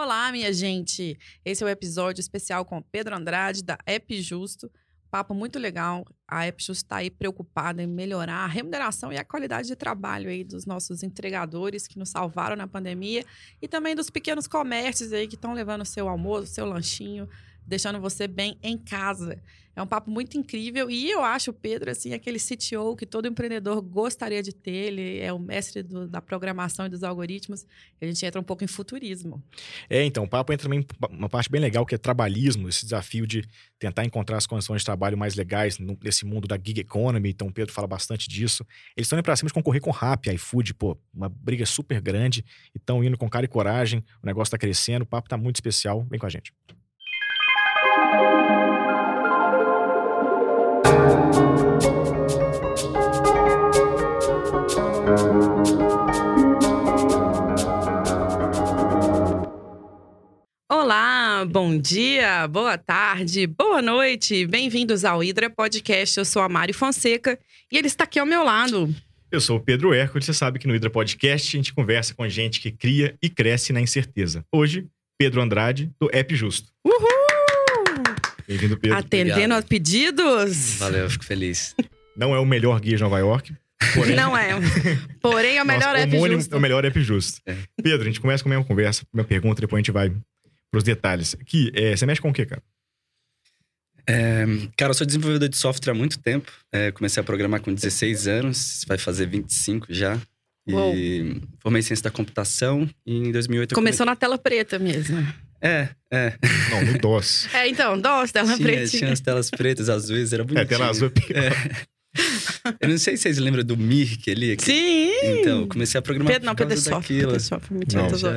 Olá, minha gente! Esse é o episódio especial com Pedro Andrade, da App Justo. Papo muito legal. A App Justo está aí preocupada em melhorar a remuneração e a qualidade de trabalho aí dos nossos entregadores que nos salvaram na pandemia e também dos pequenos comércios aí que estão levando seu almoço, seu lanchinho, deixando você bem em casa. É um papo muito incrível e eu acho o Pedro assim aquele CTO que todo empreendedor gostaria de ter. Ele é o mestre do, da programação e dos algoritmos. A gente entra um pouco em futurismo. É, então, o papo entra também uma parte bem legal que é trabalhismo, esse desafio de tentar encontrar as condições de trabalho mais legais nesse mundo da gig economy. Então, o Pedro fala bastante disso. Eles estão indo para cima de concorrer com Rap, iFood, pô, uma briga super grande. Estão indo com cara e coragem. O negócio está crescendo, o papo está muito especial. Vem com a gente. Olá, bom dia, boa tarde, boa noite. Bem-vindos ao Hidra Podcast. Eu sou a Mari Fonseca e ele está aqui ao meu lado. Eu sou o Pedro Hércules. Você sabe que no Hidra Podcast a gente conversa com gente que cria e cresce na incerteza. Hoje, Pedro Andrade, do App Justo. Uhul! Bem-vindo, Pedro. Atendendo a pedidos. Valeu, eu fico feliz. Não é o melhor guia de Nova York. Porém... Não é. Porém, é o melhor Nossa, app homônimo justo. É o melhor app justo. É. Pedro, a gente começa com a minha conversa, minha pergunta, depois a gente vai pros detalhes. Aqui, é, você mexe com o quê, cara? É, cara, eu sou desenvolvedor de software há muito tempo. É, comecei a programar com 16 anos, vai fazer 25 já. Uou. E formei em ciência da computação e em 2008 eu Começou na tela preta mesmo. É, é. Não, no DOS. É, então, DOS, tela tinha, preta. tinha as telas pretas, azuis, era bonitinho. É, tela azul é pior. É. Eu não sei se vocês lembram do Mirk ali. que- Sim! Então, eu comecei a programar Pedro, não, por Pedro é causa soft. daquilo. Pedro é Não. Já-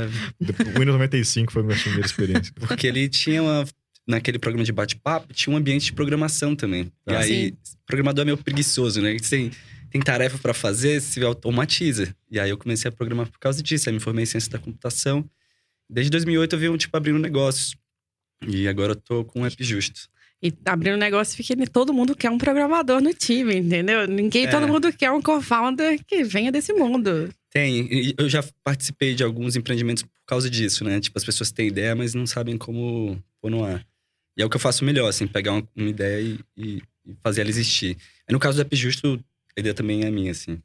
O Windows 95 foi a minha primeira experiência. Porque ele tinha uma. Naquele programa de bate-papo, tinha um ambiente de programação também. E Ah. aí, programador é meio preguiçoso, né? Tem, tem tarefa pra fazer, se automatiza. E aí eu comecei a programar por causa disso. Aí me formei em ciência da computação. Desde 2008 eu venho, tipo, abrindo negócios. E agora eu tô com um app justo. E abrindo um negócio, fica todo mundo quer um programador no time, entendeu? Ninguém, É. todo mundo quer um co-founder que venha desse mundo. Tem. e Eu já participei de alguns empreendimentos por causa disso, né? Tipo, as pessoas têm ideia, mas não sabem como pôr no ar. E é o que eu faço melhor, assim, pegar uma, uma ideia e, e- e fazer ela existir. Aí, no caso do App Justo, a ideia também é minha, assim,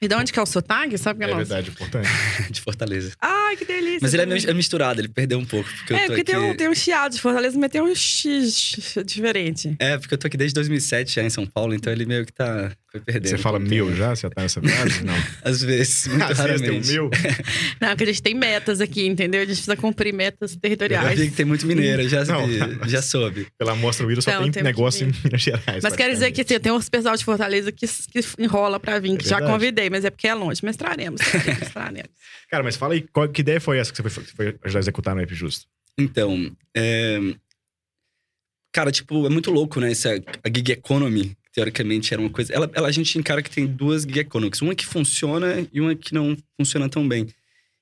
E de onde que é o sotague? Sabe que É é nosso? verdade, importante. de Fortaleza. Ai, que delícia. Mas ele é é misturado, ele perdeu um pouco. Porque eu É, tô porque aqui... tem, um, tem um chiado de Fortaleza, mas tem um X diferente. É, porque eu tô aqui desde 2007 já em São Paulo, então ele meio que tá... Foi perdendo. Você fala o tempo. já? Você tá nessa frase? Não. Às vezes, muito Às vezes tem o raramente. meu. Não, porque a gente tem metas aqui, entendeu? A gente precisa cumprir metas Eu territoriais. vi que tem muito mineiro, já, Não, já soube. Pela amostra Windows só Então, tem negócio em Minas Gerais. Mas quero dizer que praticamente. tem, tem uns pessoal de Fortaleza que, que enrola pra vir, que É já convidei, mas é porque é longe. Mas traremos, traremos, traremos. Cara, mas fala aí, qual, que ideia foi essa que você foi, foi ajudar a executar no App Justo? Então, é... cara, tipo, é muito louco, né? Essa, a gig economy, teoricamente, era uma coisa. Ela, ela- a gente encara que tem duas gig economies, uma que funciona e uma que não funciona tão bem.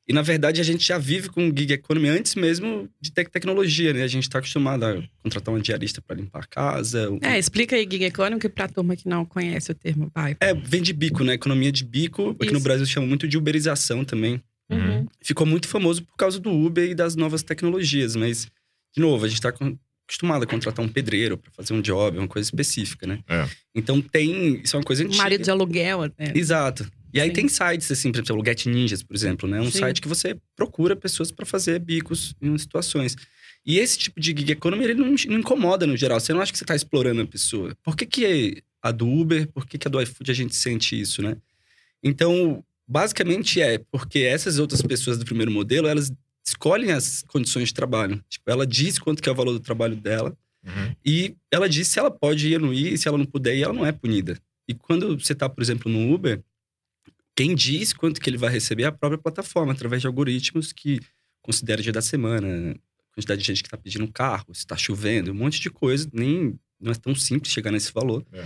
E na verdade a gente já vive com gig economy antes mesmo de ter tecnologia, né? A gente tá acostumado a contratar uma diarista para limpar a casa. um- É, explica aí, Gig Economy, pra turma que não conhece o termo, vai. É, vem de bico, né? Economia de bico. Aqui no Isso. Brasil chama muito de uberização também. Uhum. ficou muito famoso por causa do Uber e das novas tecnologias, mas, de novo, a gente está acostumado a contratar um pedreiro para fazer um job, uma coisa específica, né? É. Então tem. Isso é uma coisa antiga. Marido de aluguel, até. Exato. E aí Sim. tem sites, assim, por exemplo, o Get Ninjas, por exemplo, né? Um Sim. site que você procura pessoas para fazer bicos em situações. E esse tipo de gig economy, ele não, não incomoda no geral. Você não acha que você está explorando a pessoa. Por que, que a do Uber, por que, que a do iFood a gente sente isso, né? Então, basicamente é porque essas outras pessoas do primeiro modelo, elas escolhem as condições de trabalho. Tipo, ela diz quanto que é o valor do trabalho dela Uhum. e ela diz se ela pode ir ou não ir, e se ela não puder ir, ela não é punida. E quando você tá, por exemplo, no Uber, quem diz quanto que ele vai receber é a própria plataforma, através de algoritmos que considera o dia da semana, quantidade de gente que tá pedindo um carro, se tá chovendo, um monte de coisa, nem não é tão simples chegar nesse valor. É.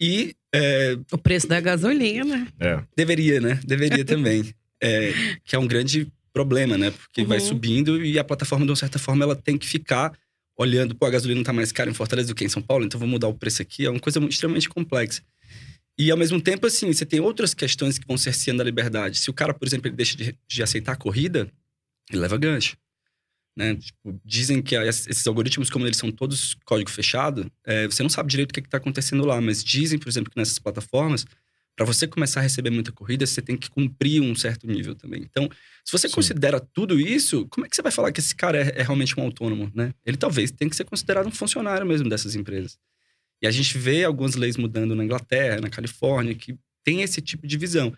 E é, O preço da gasolina. É. deveria, né? Deveria também. É, que é um grande problema, né? Porque vai Uhum. subindo e a plataforma, de uma certa forma, ela tem que ficar olhando, pô, a gasolina tá mais cara em Fortaleza do que em São Paulo, então vou mudar o preço aqui. É uma coisa muito- extremamente complexa. E ao mesmo tempo, assim, você tem outras questões que vão cerceando a liberdade. Se o cara, por exemplo, ele deixa de, de aceitar a corrida, ele leva gancho. Né? Tipo, dizem que esses algoritmos, como eles são todos código fechado, é, você não sabe direito o que está acontecendo lá, mas dizem, por exemplo, que nessas plataformas, para você começar a receber muita corrida, você tem que cumprir um certo nível também. Então, se você Sim. considera tudo isso, como é que você vai falar que esse cara é, é, realmente um autônomo, né? Ele talvez tenha que ser considerado um funcionário mesmo dessas empresas. E a gente vê algumas leis mudando na Inglaterra, na Califórnia, que tem esse tipo de visão.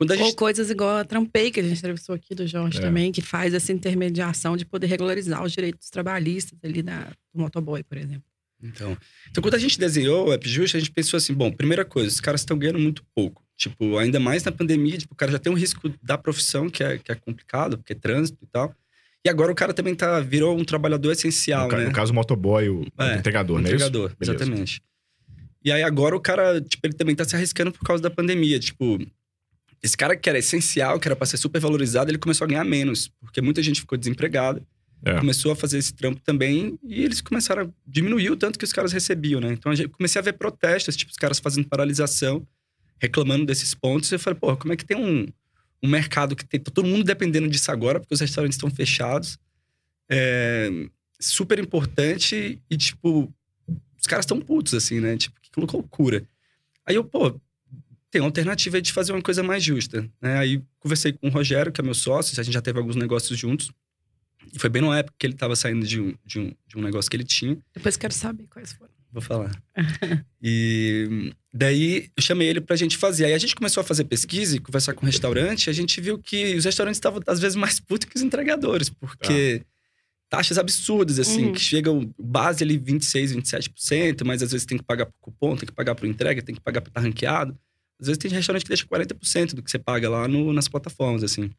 Gente... Ou coisas igual a Trampei, que a gente entrevistou aqui do Jorge é. também, que faz essa intermediação de poder regularizar os direitos trabalhistas ali da, do motoboy, por exemplo. Então, então, quando a gente desenhou o AppJust, a gente pensou assim, bom, primeira coisa, os caras estão ganhando muito pouco. Tipo, ainda mais na pandemia, tipo, o cara já tem um risco da profissão, que é, que é complicado, porque é trânsito e tal. E agora o cara também tá, virou um trabalhador essencial, no né? No caso, o motoboy, o, é, o entregador, o né? Entregador, exatamente. E aí agora o cara, tipo, ele também tá se arriscando por causa da pandemia. Tipo, esse cara que era essencial, que era pra ser super valorizado, ele começou a ganhar menos, porque muita gente ficou desempregada. É. Começou a fazer esse trampo também e eles começaram a diminuir o tanto que os caras recebiam, né? Então eu comecei a ver protestos, tipo, os caras fazendo paralisação, reclamando desses pontos. E eu falei, pô, como é que tem um, um mercado que tem tá todo mundo dependendo disso agora, porque os restaurantes estão fechados. É super importante e, tipo, os caras estão putos, assim, né? Tipo, que loucura. Aí eu, pô, tem uma alternativa de fazer uma coisa mais justa. Né? Aí conversei com o Rogério, que é meu sócio, a gente já teve alguns negócios juntos. E foi bem numa época que ele estava saindo de um, de, um, de um negócio que ele tinha. Depois quero saber quais foram. Vou falar. e daí eu chamei ele pra gente fazer. Aí a gente começou a fazer pesquisa e conversar com o restaurante. A gente viu que os restaurantes estavam, às vezes, mais putos que os entregadores, porque. Ah taxas absurdas, assim, uhum. que chegam base ali 26, 27%, mas às vezes tem que pagar por cupom, tem que pagar por entrega, tem que pagar por estar ranqueado. Às vezes tem restaurante que deixa 40% do que você paga lá no, nas plataformas, assim.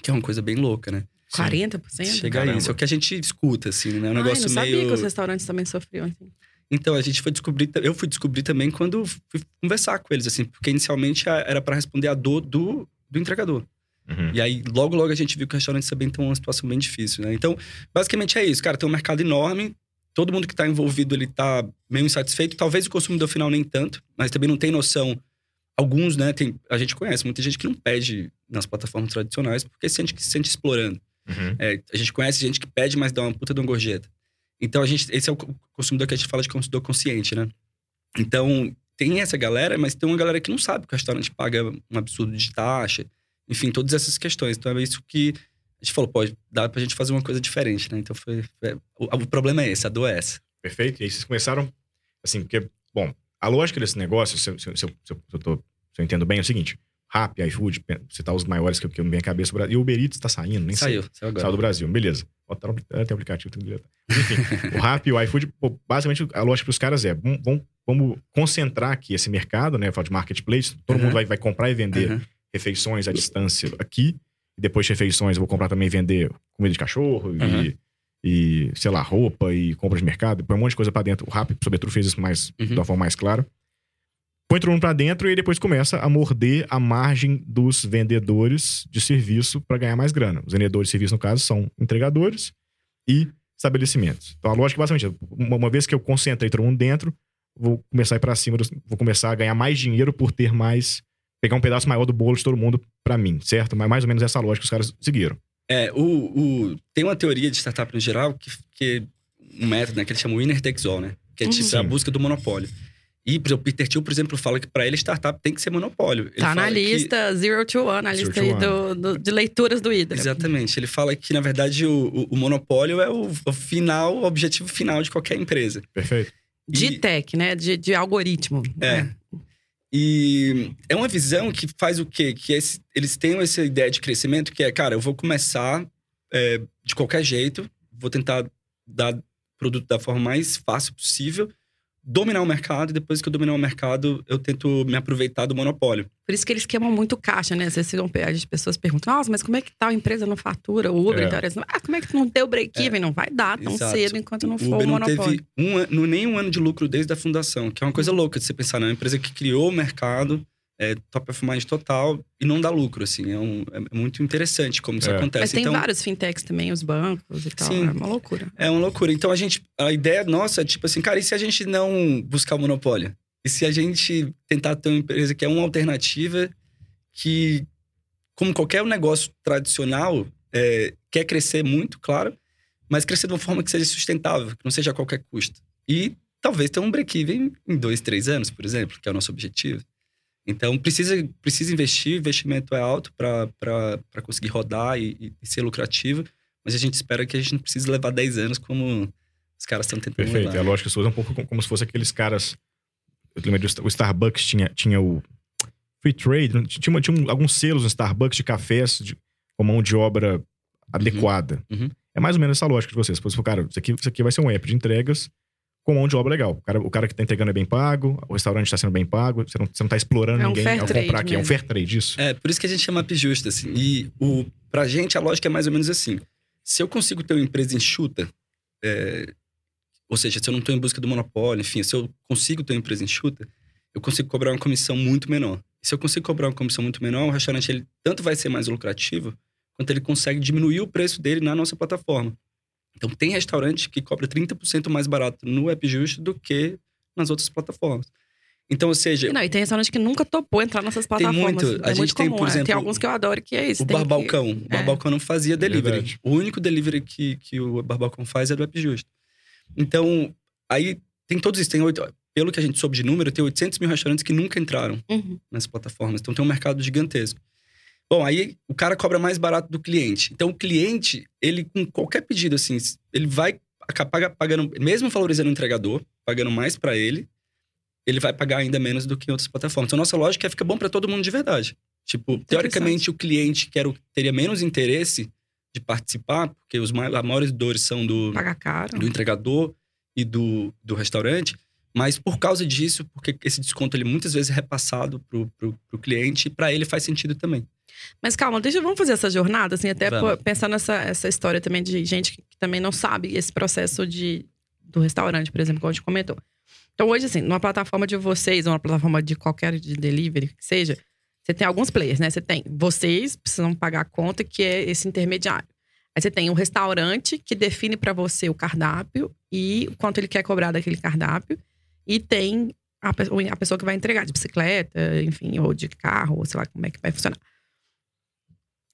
Que é uma coisa bem louca, né? 40%? Chega Caramba. a isso. É o que a gente escuta, assim, né? É um negócio Ai, não meio... sabia que os restaurantes também sofriam, assim. Então, a gente foi descobrir... Eu fui descobrir também quando fui conversar com eles, assim. Porque inicialmente era para responder a dor do, do entregador. Uhum. E aí, logo, logo a gente viu que o restaurante também tem uma situação bem difícil, né? Então, basicamente é isso. Cara, tem um mercado enorme. Todo mundo que tá envolvido, ele tá meio insatisfeito. Talvez o consumidor final nem tanto. Mas também não tem noção Alguns, né, tem, a gente conhece muita gente que não pede nas plataformas tradicionais porque sente que se sente explorando. Uhum. É, a gente conhece gente que pede, mas dá uma puta de uma gorjeta. Então, a gente, esse é o consumidor que a gente fala de consumidor consciente, né? Então, tem essa galera, mas tem uma galera que não sabe que o restaurante paga um absurdo de taxa. Enfim, todas essas questões. Então, é isso que a gente falou, pode dá pra gente fazer uma coisa diferente, né? Então, foi, foi o, o, problema é esse, a dor é essa. Perfeito. E aí, vocês começaram, assim, porque, bom, a lógica desse negócio, se, se, se, eu, se, eu, tô, eu entendo bem, é o seguinte: Rap, iFood, você tá os maiores que, que eu me vem à cabeça. E o Uber Eats tá saindo, nem saiu, sei. Saiu, agora. Saiu do Brasil, beleza. Botaram até o aplicativo. Mas, enfim, o Rap e o iFood, pô, basicamente, a lógica pros caras é: vamos, vamos concentrar aqui esse mercado, né? Fala de marketplace, todo uhum. mundo vai, vai comprar e vender uhum. refeições à distância aqui. E depois de refeições, eu vou comprar também e vender comida de cachorro uhum. e e, sei lá, roupa e compra de mercado, põe um monte de coisa para dentro. O Rap, sobretudo, fez isso mais, uhum. de uma forma mais clara. Põe todo mundo pra dentro e depois começa a morder a margem dos vendedores de serviço para ganhar mais grana. Os vendedores de serviço, no caso, são entregadores e estabelecimentos. Então, a lógica, basicamente, é, uma, uma vez que eu concentrei todo mundo dentro, vou começar a ir pra cima, do, vou começar a ganhar mais dinheiro por ter mais. pegar um pedaço maior do bolo de todo mundo para mim, certo? Mas mais ou menos essa lógica que os caras seguiram. É, o, o, tem uma teoria de startup no geral, que, que um método, né, que ele chama winner takes all, né? Que é tipo Sim. a busca do monopólio. E o Peter Thiel, por exemplo, fala que para ele startup tem que ser monopólio. Ele tá na lista que... Zero to One, na lista aí do, do, de leituras do Hydra. Exatamente. Ele fala que, na verdade, o, o, o monopólio é o, o, final, o objetivo final de qualquer empresa. Perfeito. De e... tech, né? De, de algoritmo. É. é. E é uma visão que faz o quê? Que esse, eles têm essa ideia de crescimento que é, cara, eu vou começar é, de qualquer jeito, vou tentar dar produto da forma mais fácil possível, dominar o mercado, e depois que eu dominar o mercado, eu tento me aproveitar do monopólio. Por isso que eles queimam muito caixa, né? Às vezes as pessoas perguntam, nossa, mas como é que tal empresa não fatura? O Uber, é. então, ah, como é que não deu break-even? É. Não vai dar tão Exato. cedo enquanto não o for Uber o monopólio. não teve um, nem um ano de lucro desde a fundação, que é uma coisa uhum. louca de você pensar, né? Uma empresa que criou o mercado, é, top of mind total e não dá lucro, assim. É, um, é muito interessante como isso é. acontece. Mas tem então, vários fintechs também, os bancos e tal. Sim, é uma loucura. É uma loucura. Então a gente, a ideia nossa é tipo assim, cara, e se a gente não buscar o monopólio? E se a gente tentar ter uma empresa que é uma alternativa que, como qualquer negócio tradicional, é, quer crescer muito, claro, mas crescer de uma forma que seja sustentável, que não seja a qualquer custo. E talvez ter um break-even em dois, três anos, por exemplo, que é o nosso objetivo. Então, precisa, precisa investir, o investimento é alto para conseguir rodar e, e, ser lucrativo, mas a gente espera que a gente não precise levar 10 anos como os caras estão tentando Perfeito. levar. É lógico que isso é um pouco como se fosse aqueles caras... Eu lembro o Starbucks tinha, tinha o free trade, tinha, tinha alguns selos no Starbucks de cafés de, com mão de obra adequada. Uhum. É mais ou menos essa lógica de vocês. Por cara, isso aqui, isso aqui vai ser um app de entregas com mão de obra legal. O cara, o cara que tá entregando é bem pago, o restaurante está sendo bem pago, você não, você não tá explorando É um ninguém ao trade comprar aqui. É um mesmo. fair trade, isso. É, por isso que a gente chama app justa, assim. E o, pra gente, a lógica é mais ou menos assim. Se eu consigo ter uma empresa enxuta, é, ou seja, se eu não estou em busca do monopólio, enfim, se eu consigo ter uma empresa enxuta, eu consigo cobrar uma comissão muito menor. E se eu consigo cobrar uma comissão muito menor, o restaurante ele tanto vai ser mais lucrativo, quanto ele consegue diminuir o preço dele na nossa plataforma. Então, tem restaurante que cobra 30% mais barato no App Justo do que nas outras plataformas. Então, ou seja, E Não, e tem restaurante que nunca topou entrar nessas Tem plataformas. muito. A É gente muito tem, comum. por é. exemplo, tem alguns que eu adoro que é isso. o tem que- Barbalcão. O é. Barbalcão não fazia delivery. verdade. o único delivery que, que o Barbalcão faz é do App Justo. Então, aí tem todos isso. Tem oito, pelo que a gente soube de número, tem 800 mil restaurantes que nunca entraram Uhum. nessas plataformas. Então, tem um mercado gigantesco. Bom, aí o cara cobra mais barato do cliente. Então, o cliente, ele com qualquer pedido, assim, ele vai acabar pagando, mesmo valorizando o entregador, pagando mais para ele, ele vai pagar ainda menos do que em outras plataformas. Então, nossa lógica é fica bom para todo mundo de verdade. Tipo, teoricamente, o cliente que era o- teria menos interesse de participar, porque os mai- as maiores dores são do, do entregador e do, do restaurante, mas por causa disso, porque esse desconto ele muitas vezes é repassado pro, pro cliente e para ele faz sentido também. Mas calma, deixa, vamos fazer essa jornada, assim, até Vamos. pensar nessa essa história também de gente que, que também não sabe esse processo de, do restaurante, por exemplo, como a gente comentou. Então, hoje, assim, numa plataforma de vocês, ou uma plataforma de qualquer de delivery que seja, você tem alguns players, né? Você tem vocês precisam pagar a conta, que é esse intermediário. Aí você tem o restaurante que define para você o cardápio e o quanto ele quer cobrar daquele cardápio. E tem a, a pessoa que vai entregar de bicicleta, enfim, ou de carro, ou sei lá como é que vai funcionar.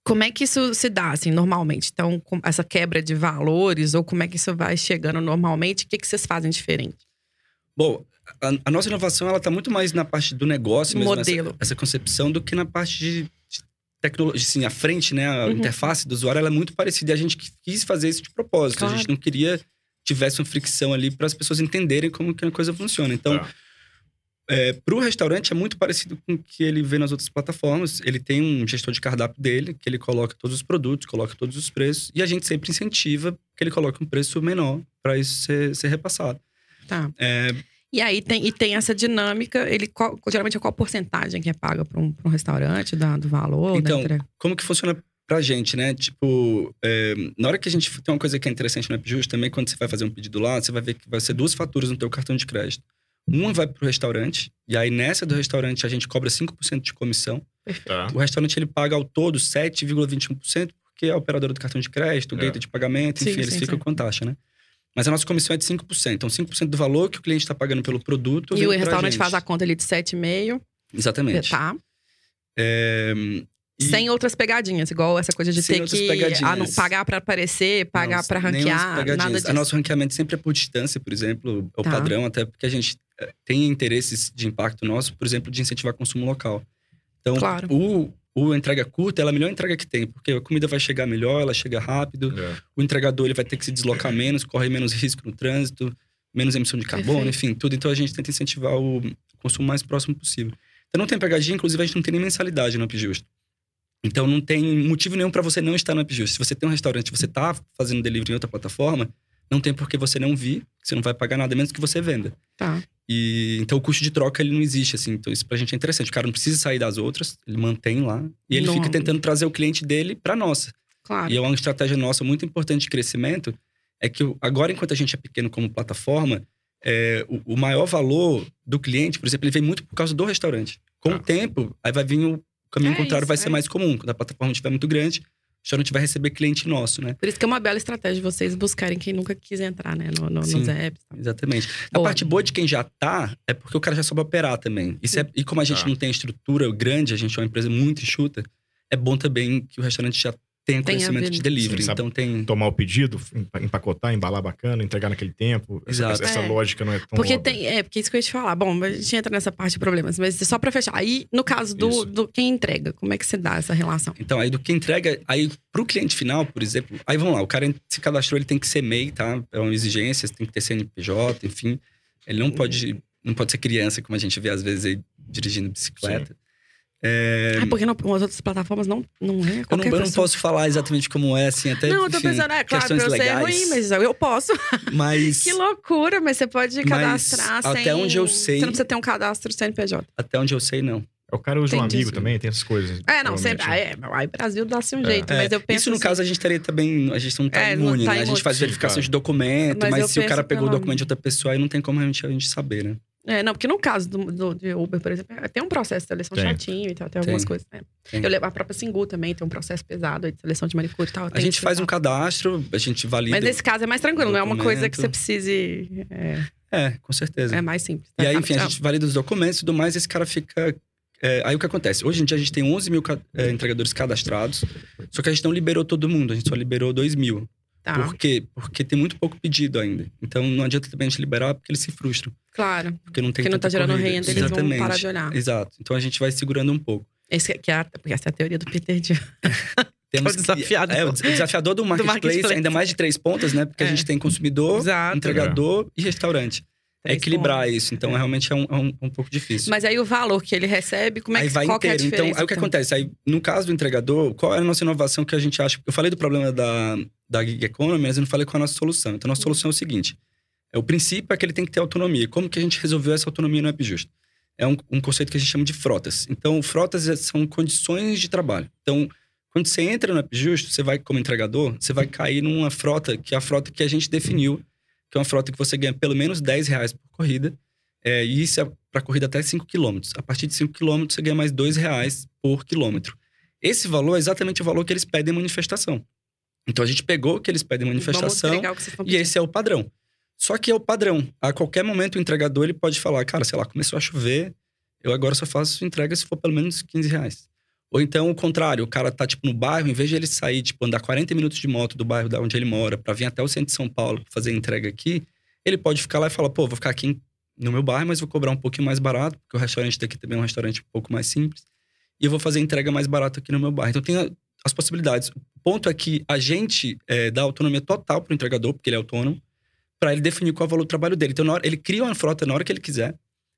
Como é que isso se dá, assim, normalmente? Então, com essa quebra de valores, ou como é que isso vai chegando normalmente? O que, que vocês fazem diferente? Bom, a, a nossa inovação ela tá muito mais na parte do negócio mesmo, Modelo. Essa, essa concepção, do que na parte de, de tecnologia, assim, a frente, né? A Uhum. interface do usuário ela é muito parecida. E a gente que- quis fazer isso de propósito. Claro. A gente não queria que tivesse uma fricção ali para as pessoas entenderem como que a coisa funciona. Então, Tá. É, para o restaurante é muito parecido com o que ele vê nas outras plataformas. Ele tem um gestor de cardápio dele, que ele coloca todos os produtos, coloca todos os preços. E a gente sempre incentiva que ele coloque um preço menor para isso ser, ser repassado. Tá. É, E aí tem, e tem essa dinâmica, ele qual- geralmente é qual porcentagem que é paga para um, um restaurante da- do valor? Então, como que funciona pra gente, né? Tipo, é, na hora que a gente tem uma coisa que é interessante no AppJust também, quando você vai fazer um pedido lá, você vai ver que vai ser duas faturas no teu cartão de crédito. Uma vai pro restaurante, e aí nessa do restaurante a gente cobra 5% de comissão. Tá. O restaurante ele paga ao todo 7,21%, porque é a operadora do cartão de crédito, o É. gateway de pagamento, Sim, enfim, eles sim, ficam sim. com taxa, né? Mas a nossa comissão é de 5%. Então, 5% do valor que o cliente está pagando pelo produto. E o restaurante faz a conta ali de 7,5, Exatamente. tá? É, e- Sem outras pegadinhas, igual essa coisa de Sem ter outras que pegadinhas. ah, não, pagar para aparecer, pagar para ranquear, nada disso. A nosso ranqueamento sempre é por distância, por exemplo, é o Tá. padrão, até porque a gente tem interesses de impacto nosso, por exemplo, de incentivar consumo local. Então, Claro. o, o entrega curta é a melhor entrega que tem, porque a comida vai chegar melhor, ela chega rápido, É. o entregador ele vai ter que se deslocar menos, corre menos risco no trânsito, menos emissão de carbono, Perfeito. enfim, tudo. Então a gente tenta incentivar o consumo mais próximo possível. Então não tem pegadinha, inclusive a gente não tem nem mensalidade no AppJust. Então não tem motivo nenhum para você não estar no AppJust. Se você tem um restaurante e você tá fazendo delivery em outra plataforma, não tem por que você não vir, você não vai pagar nada menos que você venda. Tá. E então o custo de troca ele não existe assim. Então isso pra gente é interessante. O cara não precisa sair das outras, ele mantém lá e ele Não. fica tentando trazer o cliente dele para nossa. Claro. E é uma estratégia nossa muito importante de crescimento. É que agora, enquanto a gente é pequeno como plataforma, é, o, o maior valor do cliente, por exemplo, ele vem muito por causa do restaurante. Com Tá. o tempo, aí vai vir o caminho É contrário, isso, vai ser é mais comum. Quando a plataforma estiver muito grande, restaurante vai receber cliente nosso, né? Por isso que é uma bela estratégia de vocês buscarem quem nunca quis entrar, né? No, no- Sim. nos apps. Exatamente. A Boa. parte boa de quem já tá é porque o cara já sabe operar também. Isso é- e como a gente Tá. não tem estrutura grande, a gente é uma empresa muito enxuta, é bom também que o restaurante já tenha Tenha conhecimento de delivery. Sim, então tem. Tomar o pedido, empa- empacotar, embalar bacana, entregar naquele tempo. Essa, Exato. essa É. lógica não é tão Porque óbvia. tem. É, porque isso que eu ia te falar. Bom, a gente entra nessa parte de problemas, mas só pra fechar. Aí, no caso do, Isso. do quem entrega, como é que se dá essa relação? Então, aí do que entrega, aí pro cliente final, por exemplo, aí vamos lá, o cara se cadastrou, ele tem que ser MEI, tá? É uma exigência, tem que ter CNPJ, enfim. Ele não pode, não pode ser criança, como a gente vê às vezes aí dirigindo bicicleta. É, Ah, porque não, com as outras plataformas não, não é eu, não, eu não posso falar exatamente como é, assim, até Não, eu tô enfim, pensando, é claro, pra ser legais. ruim, mas eu posso. Mas Que loucura, mas você pode Mas cadastrar sem... até onde eu sei- Você não precisa ter um cadastro CNPJ. até onde eu sei, não. O cara usa um amigo sim. também, tem essas coisas. É, não, sempre. provavelmente. Ah, é, aí Brasil dá-se um É. jeito, mas É, eu penso Isso, no assim, caso, a gente estaria também. A gente não tá É, não imune, tá né? A imune. gente faz Sim, verificação claro. de documento, Mas mas, se o cara pegou o documento de outra pessoa, aí não tem como a gente, a gente saber, né? É, não, porque no caso do, do- de Uber, por exemplo, é, tem um processo de seleção Tem. chatinho e tal, tem algumas Tem. coisas. né? Tem. Eu levo a própria Singu também, tem um processo pesado de seleção de manicure e tal. A gente faz um cadastro, a gente valida. Mas nesse caso é mais tranquilo, não é uma coisa que você precise. É, É, com certeza. é mais simples. E aí, tá? enfim, a gente valida os documentos e tudo mais, esse cara fica. é, aí o que acontece? Hoje em dia a gente tem 11 mil ca- é, entregadores cadastrados, só que a gente não liberou todo mundo, a gente só liberou 2 mil. Tá, Por quê? Porque tem muito pouco pedido ainda. Então não adianta também a gente liberar porque eles se frustram. claro. Porque não tem Porque não tá gerando corrida. renda, eles Exatamente. vão parar de olhar. Exato. Então a gente vai segurando um pouco. Esse, que é, a- porque essa é a teoria do Peter Thiel. Temos É o desafiador. É, o des- o desafiador do marketplace, marketplace. ainda mais de três pontas, né? Porque É. a gente tem consumidor, Exato. entregador e restaurante. É equilibrar isso. Então, É. realmente é um, é um- um pouco difícil. Mas aí o valor que ele recebe, como é aí que vai qual é inteiro. Então, diferença? aí o que acontece? Aí, no caso do entregador, qual é a nossa inovação que a gente acha? Eu falei do problema da, da gig economy, mas eu não falei qual é a nossa solução. Então, a nossa solução é o seguinte: é, o princípio é que ele tem que ter autonomia. Como que a gente resolveu essa autonomia no App Justo? É um, um conceito que a gente chama de frotas. Então, frotas é- são condições de trabalho. Então, quando você entra no App Justo, você vai como entregador, você vai cair numa frota que é a frota que a gente definiu, que é uma frota que você ganha pelo menos 10 reais por corrida. É, e isso é para corrida até 5 km. A partir de 5 km, você ganha mais 2 reais por quilômetro. Esse valor é exatamente o valor que eles pedem em manifestação. Então, a gente pegou o que eles pedem manifestação e esse é o padrão. Só que é o padrão. A qualquer momento, o entregador ele pode falar, cara, sei lá, começou a chover, eu agora só faço entrega se for pelo menos 15 reais. Ou então, o contrário, o cara tá, tipo, no bairro, em vez de ele sair, tipo, andar 40 minutos de moto do bairro da onde ele mora para vir até o centro de São Paulo fazer entrega aqui, ele pode ficar lá e falar, pô, vou ficar aqui no meu bairro, mas vou cobrar um pouquinho mais barato, porque o restaurante daqui também é um restaurante um pouco mais simples, e eu vou fazer entrega mais barata aqui no meu bairro. Então, tem as possibilidades. O ponto é que a gente é, dá autonomia total pro entregador, porque ele é autônomo, para ele definir qual é o valor do trabalho dele. Então, hora- ele cria uma frota na hora que ele quiser,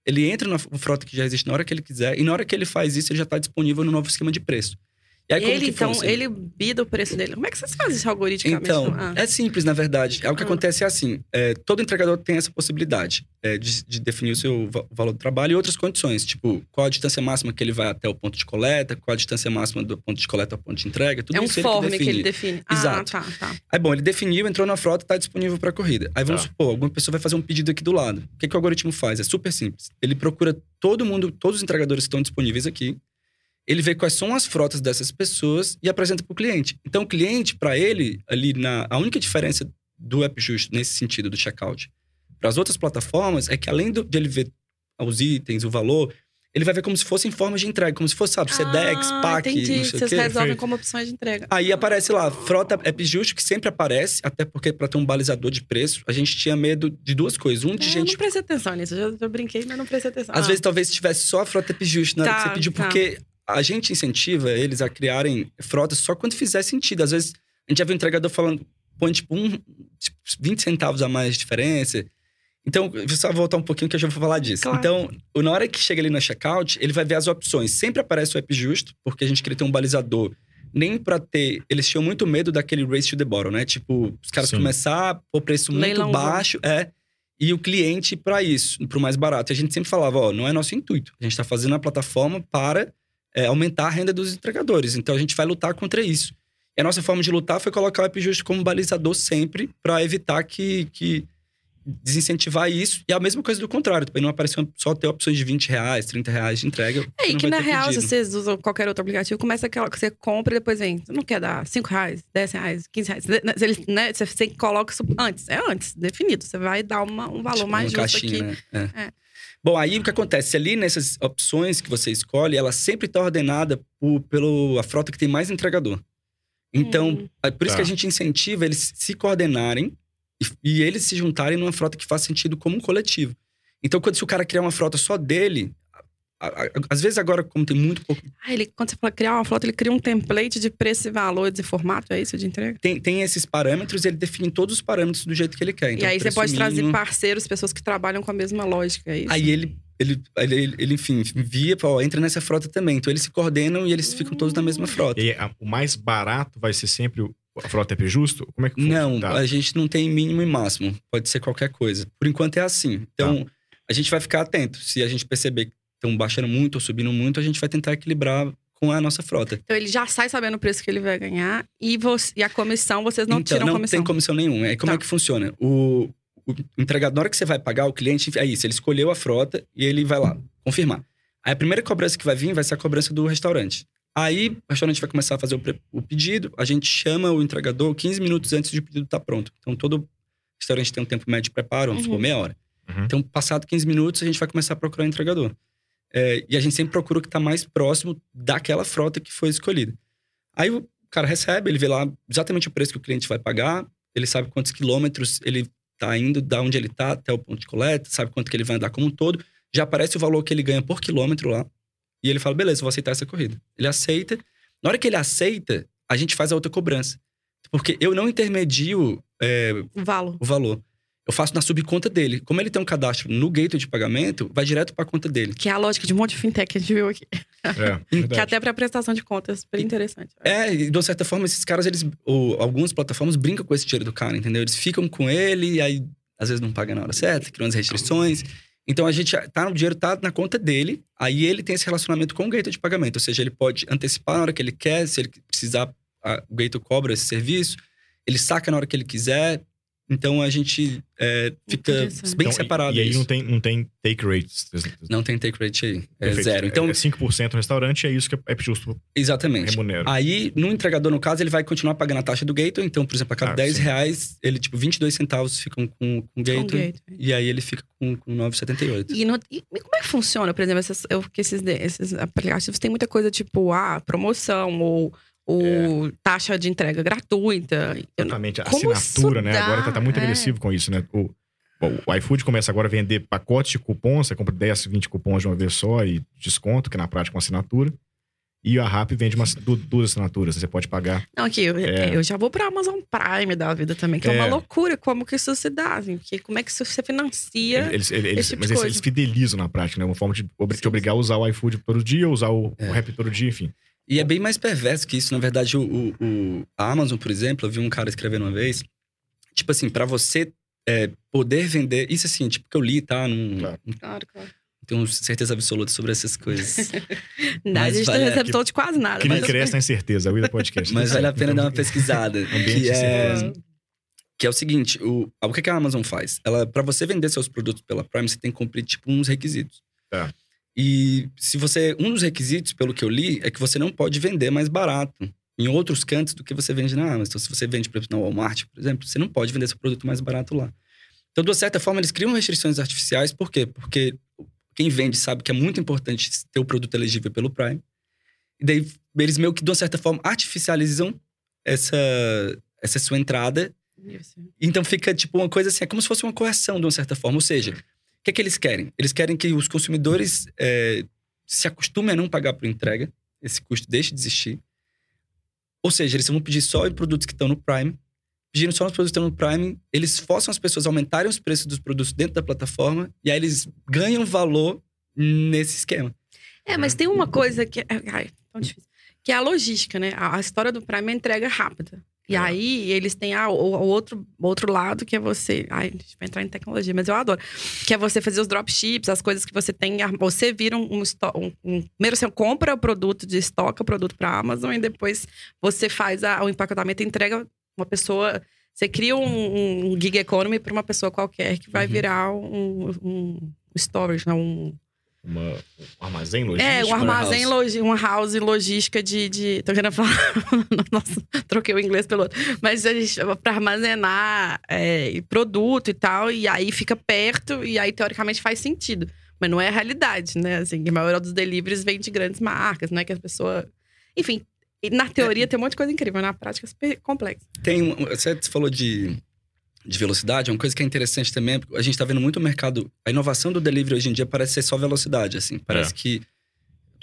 ele entra na frota que já existe na hora que ele quiser, e na hora que ele faz isso, ele já está disponível no novo esquema de preço. E aí, ele, então, funciona? ele bida o preço dele. Como é que vocês fazem isso algoritmicamente? Então, Ah. é simples, na verdade. É o que Ah. acontece é assim: é, todo entregador tem essa possibilidade é, de, de definir o seu va- valor do trabalho e outras condições, tipo, qual a distância máxima que ele vai até o ponto de coleta, qual a distância máxima do ponto de coleta ao ponto de entrega, tudo é um isso ele que form que, define. ele define. Exato. Ah, tá, tá. Aí, bom, ele definiu, entrou na frota, tá disponível para corrida. Aí vamos Tá. supor, alguma pessoa vai fazer um pedido aqui do lado. O que, que o algoritmo faz? É super simples. Ele procura todo mundo, todos os entregadores que estão disponíveis aqui. Ele vê quais são as frotas dessas pessoas e apresenta para o cliente. Então, o cliente, para ele, ali na. A única diferença do App Justo nesse sentido do checkout para as outras plataformas é que além do- de ele ver os itens, o valor, ele vai ver como se fossem formas de entrega, como se fosse, sabe, Sedex, ah, PAC, entendi. não sei o Vocês quê. resolvem como opções de entrega. Aí aparece lá, frota app justo, que sempre aparece, até porque para ter um balizador de preço, a gente tinha medo de duas coisas. Um, de É, Eu gente. não prestei atenção nisso. Eu já eu brinquei, mas não prestei atenção. Às Ah. vezes, talvez tivesse só a frota app justo na hora que Tá, você pediu, tá. porque a gente incentiva eles a criarem frotas só quando fizer sentido. Às vezes, a gente já viu o entregador falando, põe tipo, um, tipo 20 centavos a mais de diferença. Então, só voltar um pouquinho que eu já vou falar disso. Claro. Então, na hora que chega ali no checkout, ele vai ver as opções. Sempre aparece o app justo, porque a gente queria ter um balizador. Nem pra ter. Eles tinham muito medo daquele race to the bottom, né? Tipo, os caras Sim. começar a pôr preço muito Leilãozão. baixo. É. E o cliente para isso, pro mais barato. E a gente sempre falava, ó, não é nosso intuito. A gente tá fazendo a plataforma para é, aumentar a renda dos entregadores. Então a gente vai lutar contra isso. E a nossa forma de lutar foi colocar o app justo como balizador sempre para evitar que, que desincentivar isso. E a mesma coisa do contrário, também não aparecer só ter opções de 20 reais, 30 reais de entrega. É, e que na real, pedido. se vocês usam qualquer outro aplicativo, começa aquela que você compra e depois vem. Você não quer dar 5 reais, 10 reais, 15 reais. Se Eles, né, você, você coloca isso antes. É antes, definido. Você vai dar uma- um valor Tipo, mais justo caixinha, aqui. Né? É. É. Bom, aí o que acontece? Ali nessas opções que você escolhe, ela sempre está ordenada por, pelo a frota que tem mais entregador. Então, Hum. é por isso Tá. que a gente incentiva eles se coordenarem e, e eles se juntarem numa frota que faz sentido como um coletivo. Então, quando se o cara criar uma frota só dele, às vezes agora, como tem muito pouco Ah, ele, quando você fala criar uma frota, ele cria um template de preço e valor, de formato, é isso de entrega? tem, tem esses parâmetros, ele define todos os parâmetros do jeito que ele quer. Então, e aí você pode trazer mínimo, parceiros, pessoas que trabalham com a mesma lógica, é isso? Aí ele, ele, ele, ele, ele, enfim, envia, fala, ó, entra nessa frota também. Então eles se coordenam e eles ficam todos na mesma frota. E a- o mais barato vai ser sempre o- a frota EP justo? Como é que Não, Tá. a gente não tem mínimo e máximo. Pode ser qualquer coisa. Por enquanto é assim. Então, a gente vai ficar atento. Se a gente perceber que estão baixando muito ou subindo muito, a gente vai tentar equilibrar com a nossa frota. Então ele já sai sabendo o preço que ele vai ganhar e, você, e a comissão, vocês não então, tiram não comissão. tem comissão nenhuma. Aí como Tá. é que funciona? O, o entregador, na hora que você vai pagar, o cliente, é isso. Ele escolheu a frota e ele vai lá confirmar. Aí a primeira cobrança que vai vir vai ser a cobrança do restaurante. Aí o restaurante vai começar a fazer o, pre- o pedido, a gente chama o entregador 15 minutos antes de o pedido estar pronto. Então todo restaurante tem um tempo médio de preparo, vamos Uhum. supor, meia hora. Uhum. Então, passado 15 minutos, a gente vai começar a procurar o entregador. É, e a gente sempre procura o que está mais próximo daquela frota que foi escolhida. Aí o cara recebe, ele vê lá exatamente o preço que o cliente vai pagar, ele sabe quantos quilômetros ele está indo, da onde ele está até o ponto de coleta, sabe quanto que ele vai andar como um todo. Já aparece o valor que ele ganha por quilômetro lá. E ele fala, beleza, vou aceitar essa corrida. Ele aceita. Na hora que ele aceita, a gente faz a outra cobrança. Porque eu não intermedio é, Valo. o valor. Eu faço na subconta dele. Como ele tem um cadastro no gateway de pagamento, vai direto para a conta dele. Que é a lógica de um monte de fintech que a gente viu aqui. É, Que até para prestação de contas, super interessante. É, e de uma certa forma, esses caras, eles. Ou, algumas plataformas brincam com esse dinheiro do cara, entendeu? Eles ficam com ele, e aí às vezes não paga na hora certa, criam as restrições. Então a gente tá, o dinheiro tá na conta dele, aí ele tem esse relacionamento com o gateway de pagamento. Ou seja, ele pode antecipar na hora que ele quer, se ele precisar, a, o gateway cobra esse serviço, ele saca na hora que ele quiser. Então a gente é, fica bem Então, separado E, e aí não tem, não tem take rates. Não tem take rate aí. É Perfeito. zero. Então, É 5% no restaurante, é isso que é justo exatamente. remunera. Aí, no entregador, no caso, ele vai continuar pagando a taxa do gateway. Então, por exemplo, a cada Ah, 10 sim. reais, ele, tipo, 22 centavos ficam com, com o Com gateway. gateway. E aí ele fica com, com 9,78. E, no- e como é que funciona, por exemplo, essas, eu, que esses, esses aplicativos tem muita coisa tipo, ah, promoção ou, ou É. taxa de entrega gratuita. Exatamente. A assinatura, né? Agora tá, tá muito? É. agressivo com isso, né? O, o iFood começa agora a vender pacotes de cupons. Você compra 10, 20 cupons de uma vez só e desconto, que na prática é uma assinatura. E a Rappi vende umas, du- duas assinaturas. Você pode pagar. Não, aqui, eu, É. eu já vou pra Amazon Prime da vida também, que é, É. uma loucura como que isso se dá, assim, porque como é que isso você financia. Eles, eles, eles- tipo mas eles, eles fidelizam na prática, né? Uma forma de te obrigar a usar o iFood todo dia, usar o, É. o Rappi todo dia, enfim. E é bem mais perverso que isso. Na verdade, o, o- o- a Amazon, por exemplo, eu vi um cara escrevendo uma vez. Tipo assim, pra você é, poder vender. Isso assim, tipo, que eu li, tá? Não, Claro. não Claro, claro. tenho certeza absoluta sobre essas coisas. Não, Mas a gente vale- não recebe todo de quase nada. Que nem mas- cresce na incerteza, é o Ida Podcast. Mas vale a pena Então, dar uma pesquisada. Que, é, que é o seguinte: o, o que, que a Amazon faz? Ela, para você vender seus produtos pela Prime, você tem que cumprir tipo uns requisitos. Tá. E se você. Um dos requisitos, pelo que eu li, é que você não pode vender mais barato em outros cantos do que você vende na Amazon. Então, se você vende, por exemplo, na Walmart, por exemplo, você não pode vender seu produto mais barato lá. Então, de uma certa forma, eles criam restrições artificiais. Por quê? Porque quem vende sabe que é muito importante ter o produto elegível pelo Prime. E daí, eles meio que, de uma certa forma, artificializam essa, essa sua entrada. Isso. Então, fica, tipo, uma coisa assim, é como se fosse uma correção, de uma certa forma. Ou seja, que é que eles querem? Eles querem que os consumidores é, se acostumem a não pagar por entrega. Esse custo deixe de existir. Ou seja, eles vão pedir só em produtos que estão no Prime. Pedindo só nos produtos que estão no Prime, eles forçam as pessoas a aumentarem os preços dos produtos dentro da plataforma. E aí eles ganham valor nesse esquema. É, mas tem uma coisa que. é- Ai, tão difícil. Que é a logística, né? A, a história do Prime é entrega rápida. E É. aí, eles têm a- o, o outro, outro lado, que é você. Ai, a gente vai entrar em tecnologia, mas eu adoro. Que é você fazer os dropships, as coisas que você tem. Você vira um. um, um- um- primeiro você compra o produto de estoca o produto para Amazon e depois você faz a- o empacotamento e entrega uma pessoa. Você cria um, um gig economy para uma pessoa qualquer que vai Uhum. virar um, um storage, né? um, Uma- um armazém logístico. é, um armazém, warehouse. logi uma house logística de, de. Tô querendo falar. Nossa, troquei o inglês pelo outro. Mas a gente pra armazenar é, produto e tal, e aí fica perto, e aí teoricamente faz sentido. Mas não é a realidade, né? Assim, a maioria dos deliveries vem de grandes marcas, né? Que a pessoa. Enfim, E na teoria tem um monte de coisa incrível, na prática é super complexo. Tem, um- você falou de, de velocidade, uma coisa que é interessante também, é a gente tá vendo muito o mercado, a inovação do delivery hoje em dia parece ser só velocidade, assim, parece É. que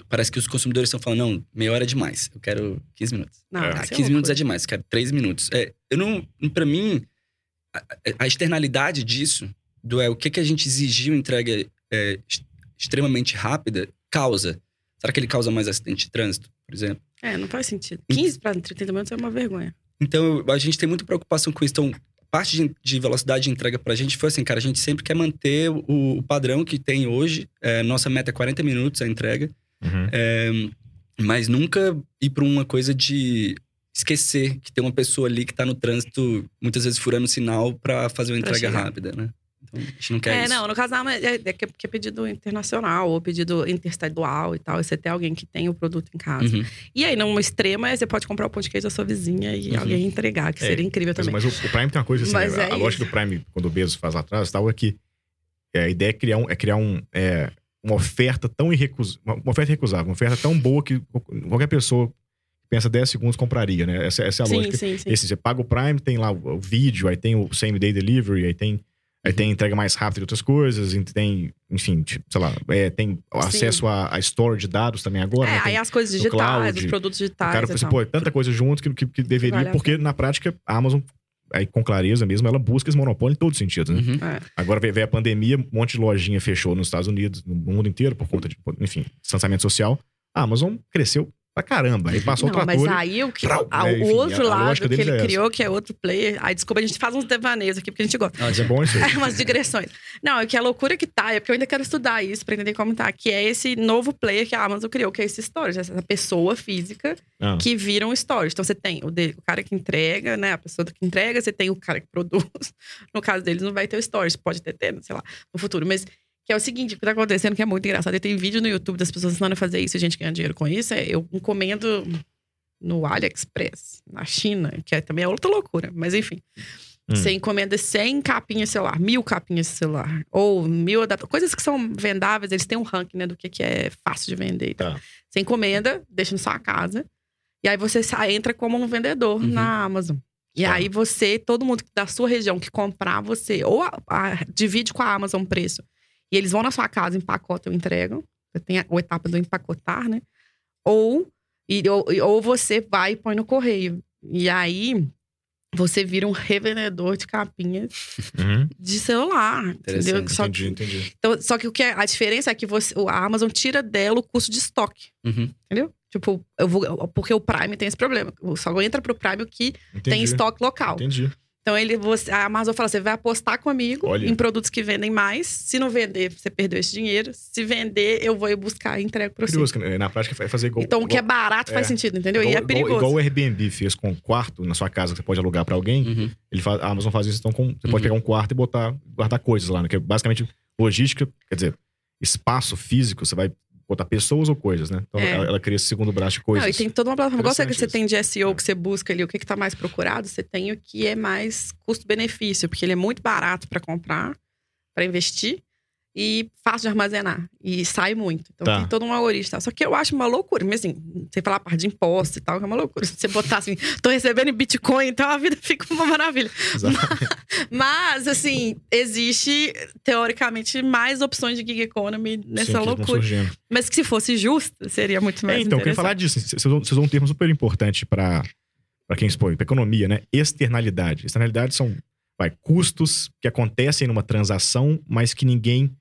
parece que os consumidores estão falando, não, meia hora é demais, eu quero 15 minutos. Não, É. Ah, isso 15 minutos é demais, quero 3 minutos. É, eu não, para mim, a, a externalidade disso, do é o que, que a gente exigiu entrega é, ex- extremamente rápida, causa. Será que ele causa mais acidente de trânsito, por exemplo? É, não faz sentido. 15 para 30 minutos é uma vergonha. Então, a gente tem muita preocupação com isso. Então, parte de, de velocidade de entrega pra gente foi assim, cara, a gente sempre quer manter o, o padrão que tem hoje. É, nossa meta é 40 minutos a entrega, Uhum. é, mas nunca ir pra uma coisa de esquecer que tem uma pessoa ali que tá no trânsito, muitas vezes furando sinal pra fazer uma entrega rápida, né? Então, a gente não quer É, isso. não, no caso é, é que que é pedido internacional ou pedido interestadual e tal. e Você tem alguém que tem o produto em casa. Uhum. E aí, numa extrema, você pode comprar o pão de queijo da sua vizinha e Uhum. alguém entregar, que É, seria incrível Mas, também. mas o, o Prime tem uma coisa assim, Mas né? é a lógica isso. do Prime, quando o Bezos faz lá atrás, tal, é que é, a ideia é criar, um, é criar um, é, uma oferta tão irrecusável, uma, uma oferta irrecusável, uma oferta tão boa que qualquer pessoa que pensa 10 segundos compraria, né? Essa, essa é a sim, lógica. sim, sim. Esse, você paga o Prime, tem lá o, o vídeo, aí tem o same day delivery, aí tem aí tem entrega mais rápida de outras coisas, tem, enfim, tipo, sei lá, é, tem o Sim. acesso a, a store de dados também agora. É, né? Aí as coisas digitais, cloud, os produtos o digitais. cara e pensa, assim, tal. pô, é tanta coisa junto que, que, que deveria, Vale porque na prática a Amazon, aí com clareza mesmo, ela busca esse monopólio em todos os sentidos, né? Uhum. É. Agora veio veio a pandemia, um monte de lojinha fechou nos Estados Unidos, no mundo inteiro, por conta de, enfim, distanciamento social. A Amazon cresceu pra caramba. Aí passou Não, o mas trator. aí o, que, Trau, a- né, o enfim, outro a- a lado lógica que ele é criou, que é outro player. Aí, desculpa, a gente faz uns devaneios aqui, porque a gente gosta. Mas é bom isso aí. É umas digressões. Não, é que a loucura que tá, é porque eu ainda quero estudar isso pra entender como tá, que é esse novo player que a Amazon criou, que é esse storage, essa pessoa física Ah, que vira um storage. Então você tem o, dele, o cara que entrega, né? A pessoa que entrega, você tem o cara que produz. No caso deles, não vai ter o storage, pode ter, ter, sei lá, no futuro. Mas que é o seguinte, o que tá acontecendo, que é muito engraçado. E tem vídeo no YouTube das pessoas ensinando a fazer isso, e a gente ganha dinheiro com isso. É, eu encomendo no AliExpress, na China, que é, também é outra loucura, mas enfim. Hum. Você encomenda 100 capinhas de celular, mil capinhas de celular, ou mil coisas que são vendáveis, eles têm um ranking, né, do que, que é fácil de vender e tal. Tá. Você encomenda, deixa na sua casa, e aí você entra como um vendedor Uhum. na Amazon. E Tá. aí você, todo mundo da sua região que comprar você, ou a- a- divide com a Amazon o preço, e eles vão na sua casa, empacotam e entregam. Você tem a, a etapa do empacotar, né? Ou, e, ou, ou você vai e põe no correio. E aí você vira um revendedor de capinhas Uhum. de celular, entendeu? Só Entendi, que, entendi. então, só que o que é, a diferença é que você, a Amazon tira dela o custo de estoque. Uhum. Entendeu? Tipo, eu vou. Porque o Prime tem esse problema. Só entra pro Prime o que entendi. tem estoque local. Entendi. Então ele, você, a Amazon fala: você vai apostar comigo Olha. em produtos que vendem mais. Se não vender, você perdeu esse dinheiro. Se vender, eu vou buscar e entrego pra você. Né, na prática vai fazer igual. Então, o que é igual- barato faz é. sentido, entendeu? igual, e é igual- perigoso. Igual o Airbnb fez com um quarto na sua casa que você pode alugar pra alguém. Uhum. Ele faz, a Amazon faz isso, então com, você Uhum. pode pegar um quarto e botar, guardar coisas lá, né? Que é basicamente logística, quer dizer, espaço físico, você vai botar pessoas ou coisas, né? Então É. ela, ela cria esse segundo braço de coisas. Não, e tem toda uma plataforma. Igual você, isso. tem de SEO que você busca ali o que, que tá mais procurado, você tem o que é mais custo-benefício, porque ele é muito barato para comprar, para investir e fácil de armazenar. E sai muito. Então Tá. tem todo um algoritmo. Só que eu acho uma loucura. Mas assim, você falar a parte de imposto e tal, que é uma loucura. Se você botar assim, tô recebendo Bitcoin, então a vida fica uma maravilha. Exato. Mas, assim, existe, teoricamente, mais opções de gig economy Sim, nessa vão loucura. Mas que se fosse justo, seria muito mais É, então, eu queria falar disso. Vocês usam- um termo super importante para quem expõe, para economia, né? Externalidade. Externalidades são vai, custos que acontecem numa transação, mas que ninguém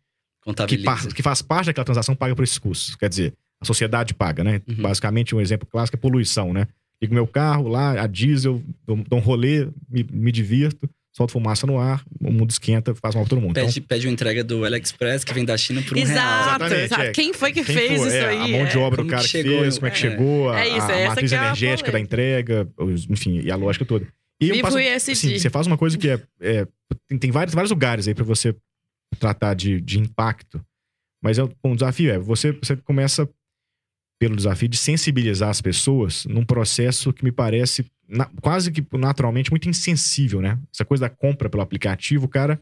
que, que faz parte daquela transação paga por esses custos. Quer dizer, a sociedade paga, né? Uhum. Basicamente, um exemplo clássico é poluição, né? Ligo meu carro lá, a diesel, dou, dou um rolê, me, me divirto, solto fumaça no ar, o mundo esquenta, faz mal pra todo mundo. Então, Pede, pede uma entrega do AliExpress que vem da China por um real. Exato, Exatamente, exato. é. Quem foi que Quem fez for, isso é, aí? A mão de É. obra do Como cara que chegou, fez, como é que é. chegou, a, É isso, a é matriz que é a energética da entrega, enfim, e a lógica toda. E Vivo passo- assim, você faz uma coisa que é. é- tem, tem vários, vários lugares aí pra você tratar de, de impacto. Mas é, um desafio é, você, você começa pelo desafio de sensibilizar as pessoas num processo que me parece na- quase que naturalmente muito insensível, né? Essa coisa da compra pelo aplicativo, cara,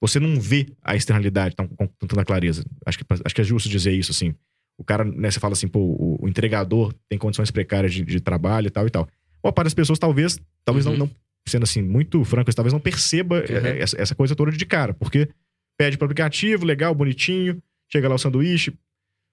você não vê a externalidade tão, com tanta clareza. Acho que, acho que é justo dizer isso, assim. o cara, né, você fala assim, pô, o, o entregador tem condições precárias de, de trabalho e tal e tal. Ou para as pessoas, talvez, talvez Uhum. não, não, sendo assim, muito franco, talvez não perceba Uhum. é, essa, essa coisa toda de cara, porque pede para aplicativo, legal, bonitinho, chega lá o sanduíche.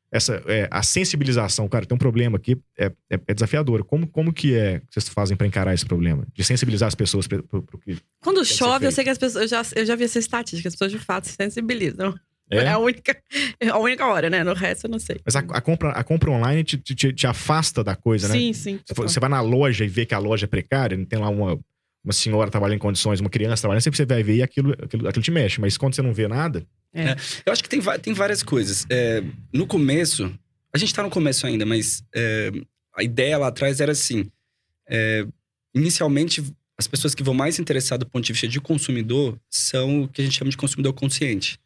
Essa, é, a sensibilização, cara, tem um problema aqui, é, é, é desafiadora. Como, como que é que vocês fazem para encarar esse problema? De sensibilizar as pessoas pro, pro que. Quando chove, eu sei que as pessoas. Eu já, eu já vi essa estatística, as pessoas de fato se sensibilizam. É, É? a única, é a única hora, né? No resto eu não sei. Mas a, a compra, a compra online te, te- te, afasta da coisa, né? Sim, sim. Você vai na loja e vê que a loja é precária, não tem lá uma, uma senhora trabalhando em condições, uma criança trabalhando, sempre você vai ver e aquilo, aquilo, aquilo te mexe. Mas quando você não vê nada, Eu acho que tem, tem várias coisas. É, no começo, a gente tá no começo ainda, mas é, a ideia lá atrás era assim: é, inicialmente, as pessoas que vão mais se interessar do ponto de vista de consumidor são o que a gente chama de consumidor consciente.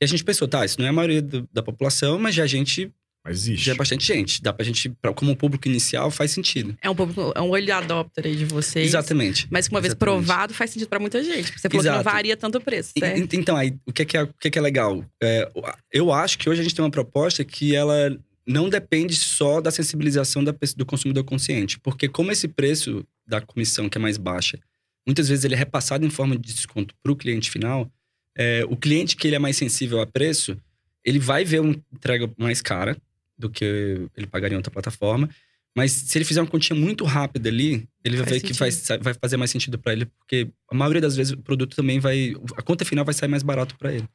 E a gente pensou, tá, isso não é a maioria do- da população, mas já a gente mas existe. já é bastante gente. Dá pra gente, pra, como um público inicial, faz sentido. É um pouco é um olho adopter aí de vocês. Exatamente. Mas que uma vez Exatamente. provado faz sentido pra muita gente. Porque você falou que Exato. não varia tanto o preço, certo? e- Então, aí, o que é, que é, o que é, que é legal? É, eu acho que hoje a gente tem uma proposta que ela não depende só da sensibilização da do consumidor consciente. Porque como esse preço da comissão, que é mais baixa, muitas vezes ele é repassado em forma de desconto para o cliente final, é, o cliente que ele é mais sensível a preço, ele vai ver uma entrega mais cara do que ele pagaria em outra plataforma. Mas se ele fizer uma continha muito rápida ali, ele vai Faz ver que vai, vai fazer mais sentido para ele, porque a maioria das vezes o produto também vai. A conta final vai sair mais barato para ele.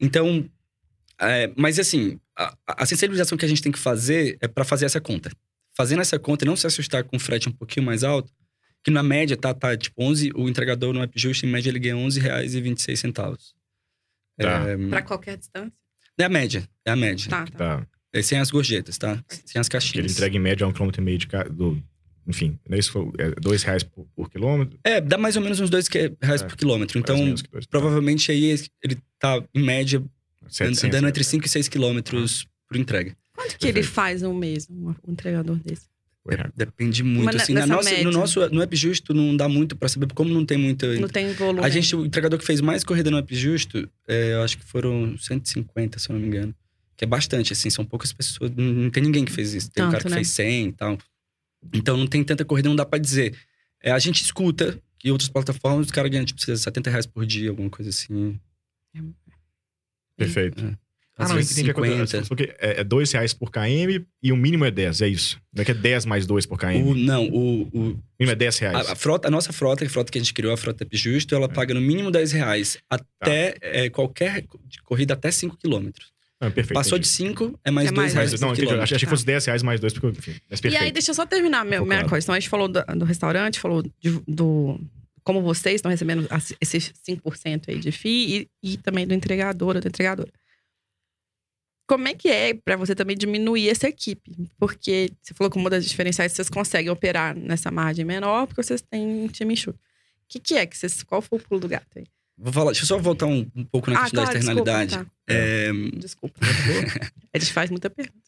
Então. é, mas assim, a, a sensibilização que a gente tem que fazer é para fazer essa conta. Fazendo essa conta e não se assustar com um frete um pouquinho mais alto, que na média tá, tá tipo 11, o entregador no AppJust, em média, ele ganha R$11,26. Tá. É, Pra qualquer distância? é a média, é a média. Tá, tá. Tá. É sem as gorjetas, tá? Sem as Que ele caixinhas. entrega em média um quilômetro e meio de ca- do. Enfim, não é isso? Foi, é dois reais por, por quilômetro. É, dá mais ou menos uns dois que- reais É, por quilômetro. Então, dois. provavelmente aí ele tá, em média, 700, andando entre né? 5 e 6 quilômetros por entrega. Quanto que ele Perfeito. faz um mês, um, um entregador desse? Rápido. Depende muito. Mas assim, na nossa, no nosso no App Justo não dá muito pra saber, como não tem muita. Não tem volume. A gente, o entregador que fez mais corrida no App Justo, é, eu acho que foram 150, se eu não me engano. Que é bastante, assim, são poucas pessoas. Não, não tem ninguém que fez isso. Tem um Tanto, cara que né? fez 100 e tal. Então não tem tanta corrida, não dá pra dizer. É, a gente escuta que outras plataformas, os caras ganham, tipo, 70 reais por dia, alguma coisa assim. Perfeito. Ah, Às não, vezes entendi. 50. Porque é, é dois reais por KM e o mínimo é 10, é isso. Não é que é 10 mais 2 por KM. O, O não, o, o, mínimo é 10 reais. A, a frota, a nossa frota, que é a frota que a gente criou, a frota App Justo, ela paga no mínimo 10 reais até Tá. é, qualquer corrida até 5 quilômetros. Não, perfeito. Passou entendi. de 5, é mais É 2 mais reais. Não, entendi. Eu achei que fosse 10 reais mais 2, porque, enfim. Mas E perfeito. aí, deixa eu só terminar minha, minha coisa. Então, a gente falou do, do restaurante, falou de- do. Como vocês estão recebendo esses 5% aí de FII e, e também do entregador ou da entregadora. Como é que é pra você também diminuir essa equipe? Porque você falou que uma das diferenciais vocês conseguem operar nessa margem menor porque vocês têm um time enxuto. O que, que é que vocês. Qual foi o pulo do gato aí? Vou falar, deixa eu só voltar um, um pouco na questão da externalidade. Desculpa, É, tá. desculpa. A gente faz muita pergunta.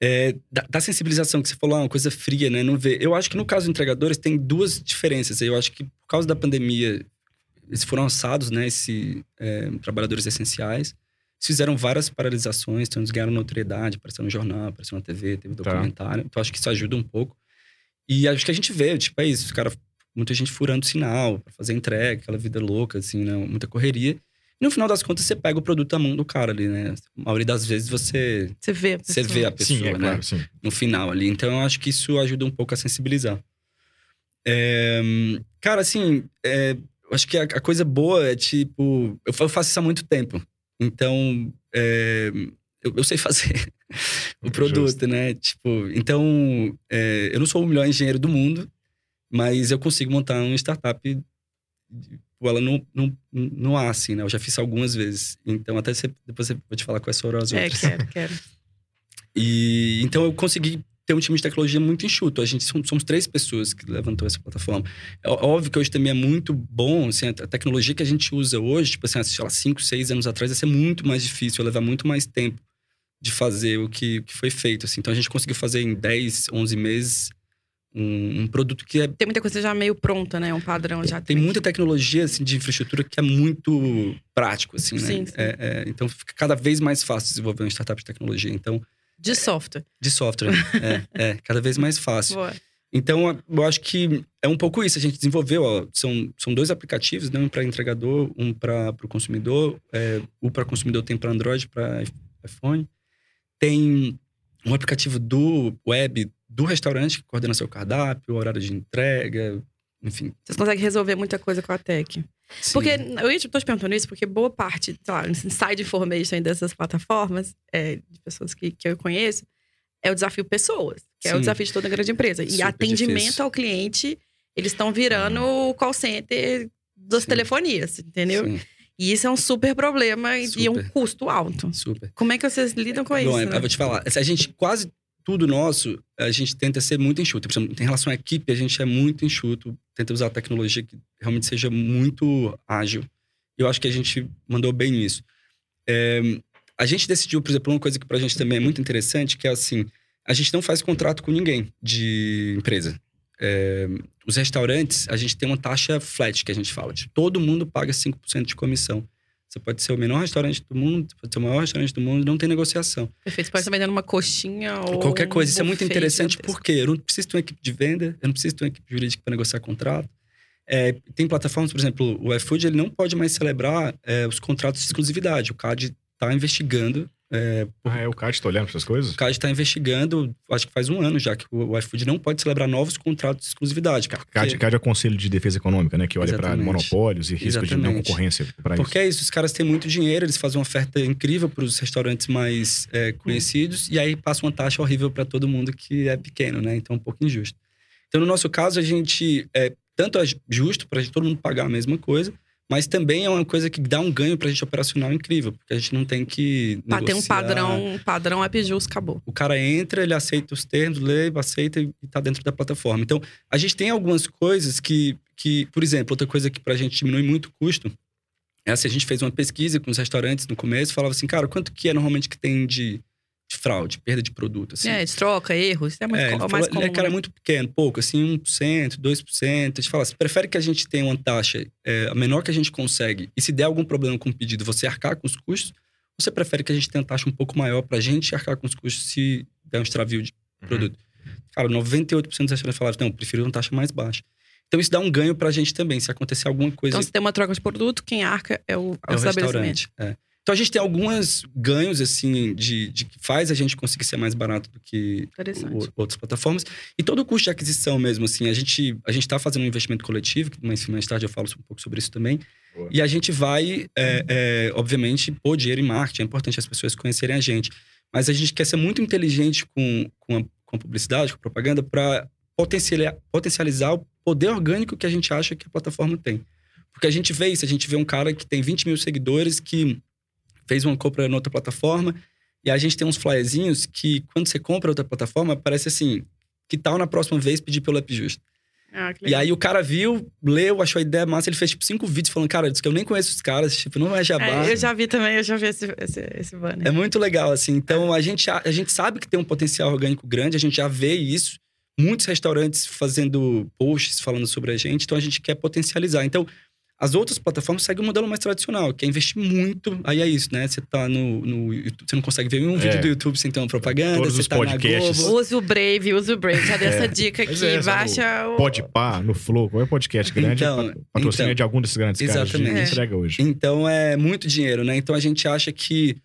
é, da, da sensibilização que você falou, é uma coisa fria, né? Não vê. Eu acho que no caso dos entregadores tem duas diferenças. Eu acho que por causa da pandemia, eles foram alçados, né? Esse, é, trabalhadores essenciais. Eles fizeram várias paralisações, então eles ganharam notoriedade, apareceu no jornal, apareceu na TV, teve documentário. Então acho que isso ajuda um pouco. E acho que a gente vê, tipo, é isso, os cara, muita gente furando sinal pra fazer entrega, aquela vida louca, assim, né? Muita correria. E no final das contas, você pega o produto da mão do cara ali, né? A maioria das vezes você, Você vê. a você pessoa. vê a pessoa, Sim, é né? claro, sim. no final ali. Então eu acho que isso ajuda um pouco a sensibilizar. É, cara, assim, é, eu acho que a, coisa boa é tipo. Eu faço isso há muito tempo. Então, é, eu, eu sei fazer o produto, Justo. né? Tipo, então, é, eu não sou o melhor engenheiro do mundo, mas eu consigo montar uma startup. tipo, Ela não, não, não há, assim, né? Eu já fiz algumas vezes. Então, até você, depois eu vou te falar quais foram as É, outras. quero, quero. E então eu consegui ter um time de tecnologia muito enxuto. A gente somos, três pessoas que levantou essa plataforma. É óbvio que hoje também é muito bom, assim, a a tecnologia que a gente usa hoje, tipo assim, sei lá, cinco, seis anos atrás, ia ser muito mais difícil, ia levar muito mais tempo de fazer o que, que foi feito, assim. Então a gente conseguiu fazer em 10, 11 meses um, um produto que é Tem muita coisa já meio pronta, né? Um padrão já. tem muita tecnologia assim, de infraestrutura que é muito prático, assim, né? Sim, sim. É, é, então fica cada vez mais fácil desenvolver uma startup de tecnologia. Então, De software. De software. é, é, cada vez mais fácil. Boa. Então, eu acho que é um pouco isso. A gente desenvolveu, ó, são, são dois aplicativos, né? um para entregador, um para o consumidor. É, o para consumidor tem para Android, para iPhone. Tem um aplicativo do web do restaurante que coordena seu cardápio, horário de entrega, enfim. Vocês conseguem resolver muita coisa com a tech. Sim. Porque eu tô te perguntando isso porque boa parte, sei lá, inside information dessas plataformas, é, de pessoas que, que eu conheço, é o desafio pessoas, que é o Sim. desafio de toda grande empresa. E Super atendimento difícil. ao cliente, eles estão virando o call center das Sim. telefonias, entendeu? Sim, E isso é um super problema e- e um Super. custo alto. super. Como é que vocês lidam com isso? Bom, né? eu vou te falar. A gente, quase tudo nosso, a gente tenta ser muito enxuto. Exemplo, em relação à equipe, a gente é muito enxuto. Tenta usar a tecnologia que realmente seja muito ágil. Eu acho que a gente mandou bem nisso. É, a gente decidiu, por exemplo, uma coisa que pra gente também é muito interessante, que é assim, a gente não faz contrato com ninguém de empresa. É, os restaurantes, a gente tem uma taxa flat, que a gente fala. De todo mundo paga 5% de comissão. Você pode ser o menor restaurante do mundo, pode ser o maior restaurante do mundo, não tem negociação. Perfeito. Você pode estar vendendo uma coxinha ou. Qualquer coisa. Isso é um muito interessante porque eu não preciso ter uma equipe de venda, eu não preciso ter uma equipe jurídica para negociar contrato. É, tem plataformas, por exemplo, o iFood, ele não pode mais celebrar é, os contratos de exclusividade. O CAD está investigando. É, Ah, é o Cad tá olhando essas coisas? o CAD está investigando, acho que faz um ano já, que o, iFood não pode celebrar novos contratos de exclusividade. Porque, CAD, CAD é o Conselho de Defesa Econômica, né? Que olha para Exatamente. monopólios e risco de não Exatamente. concorrência para isso. porque é isso, os caras têm muito dinheiro, eles fazem uma oferta incrível para os restaurantes mais é, conhecidos, e aí passa uma taxa horrível para todo mundo que é pequeno, né? Então é um pouco injusto. Então, no nosso caso, a gente. É, tanto é justo para todo mundo pagar a mesma coisa, mas também é uma coisa que dá um ganho para a gente operacional incrível, porque a gente não tem que. Pra ter um negociar. padrão, um padrão AppJus, acabou. O cara entra, ele aceita os termos, lê, aceita e está dentro da plataforma. Então, a gente tem algumas coisas que, que por exemplo, outra coisa que para a gente diminui muito o custo é assim, a gente fez uma pesquisa com os restaurantes no começo, falava assim, cara, quanto que é normalmente que tem de, de fraude, perda de produto, assim. É, de troca, erros. Isso é muito É, ele o falou, mais ele comum. é cara né? muito pequeno, pouco, assim, 1%, 2%. A gente fala, você prefere que a gente tenha uma taxa é, a menor que a gente consegue e se der algum problema com o pedido, você arcar com os custos? Ou você prefere que a gente tenha uma taxa um pouco maior pra gente arcar com os custos se der um extravio de Uhum. produto? Cara, 98% dos restaurantes falaram, não, eu prefiro uma taxa mais baixa. Então isso dá um ganho pra gente também, se acontecer alguma coisa Então, se tem uma troca de produto, quem arca é o, é o é o estabelecimento. restaurante. é. Então a gente tem alguns ganhos, assim, de, de que faz a gente conseguir ser mais barato do que o- outras plataformas. E todo o custo de aquisição mesmo, assim, a gente a gente tá fazendo um investimento coletivo, que mais, mais tarde eu falo um pouco sobre isso também. Boa. E a gente vai, é, é, obviamente, pôr dinheiro em marketing. É importante as pessoas conhecerem a gente. Mas a gente quer ser muito inteligente com, com, a, com a publicidade, com a propaganda, para potencializar, potencializar o poder orgânico que a gente acha que a plataforma tem. Porque a gente vê isso, a gente vê um cara que tem 20 mil seguidores, que fez uma compra em outra plataforma, e a gente tem uns flyerzinhos que, quando você compra outra plataforma, parece assim, que tal na próxima vez pedir pelo App Justo? Ah, E aí o cara viu, leu, achou a ideia massa, ele fez tipo cinco vídeos falando, cara, diz que eu nem conheço os caras, tipo, não é jabá. É, eu já vi também, eu já vi esse, esse, esse banner. É muito legal, assim. Então, a gente, a, a gente sabe que tem um potencial orgânico grande, a gente já vê isso. Muitos restaurantes fazendo posts falando sobre a gente, então a gente quer potencializar. Então, as outras plataformas seguem um modelo mais tradicional, que é investir muito. Aí é isso, né? Você tá no, no YouTube, você não consegue ver um É. vídeo do YouTube sem ter uma propaganda, Todos você os tá podcasts. na Globo. Use o Brave, use o Brave. Já dei essa dica aqui. é, baixa o. Pode pá, no Flow, qual é podcast grande? Então, pat- patrocínio então. de algum desses grandes caras de Exatamente. entrega hoje. Então é muito dinheiro, né? Então a gente acha que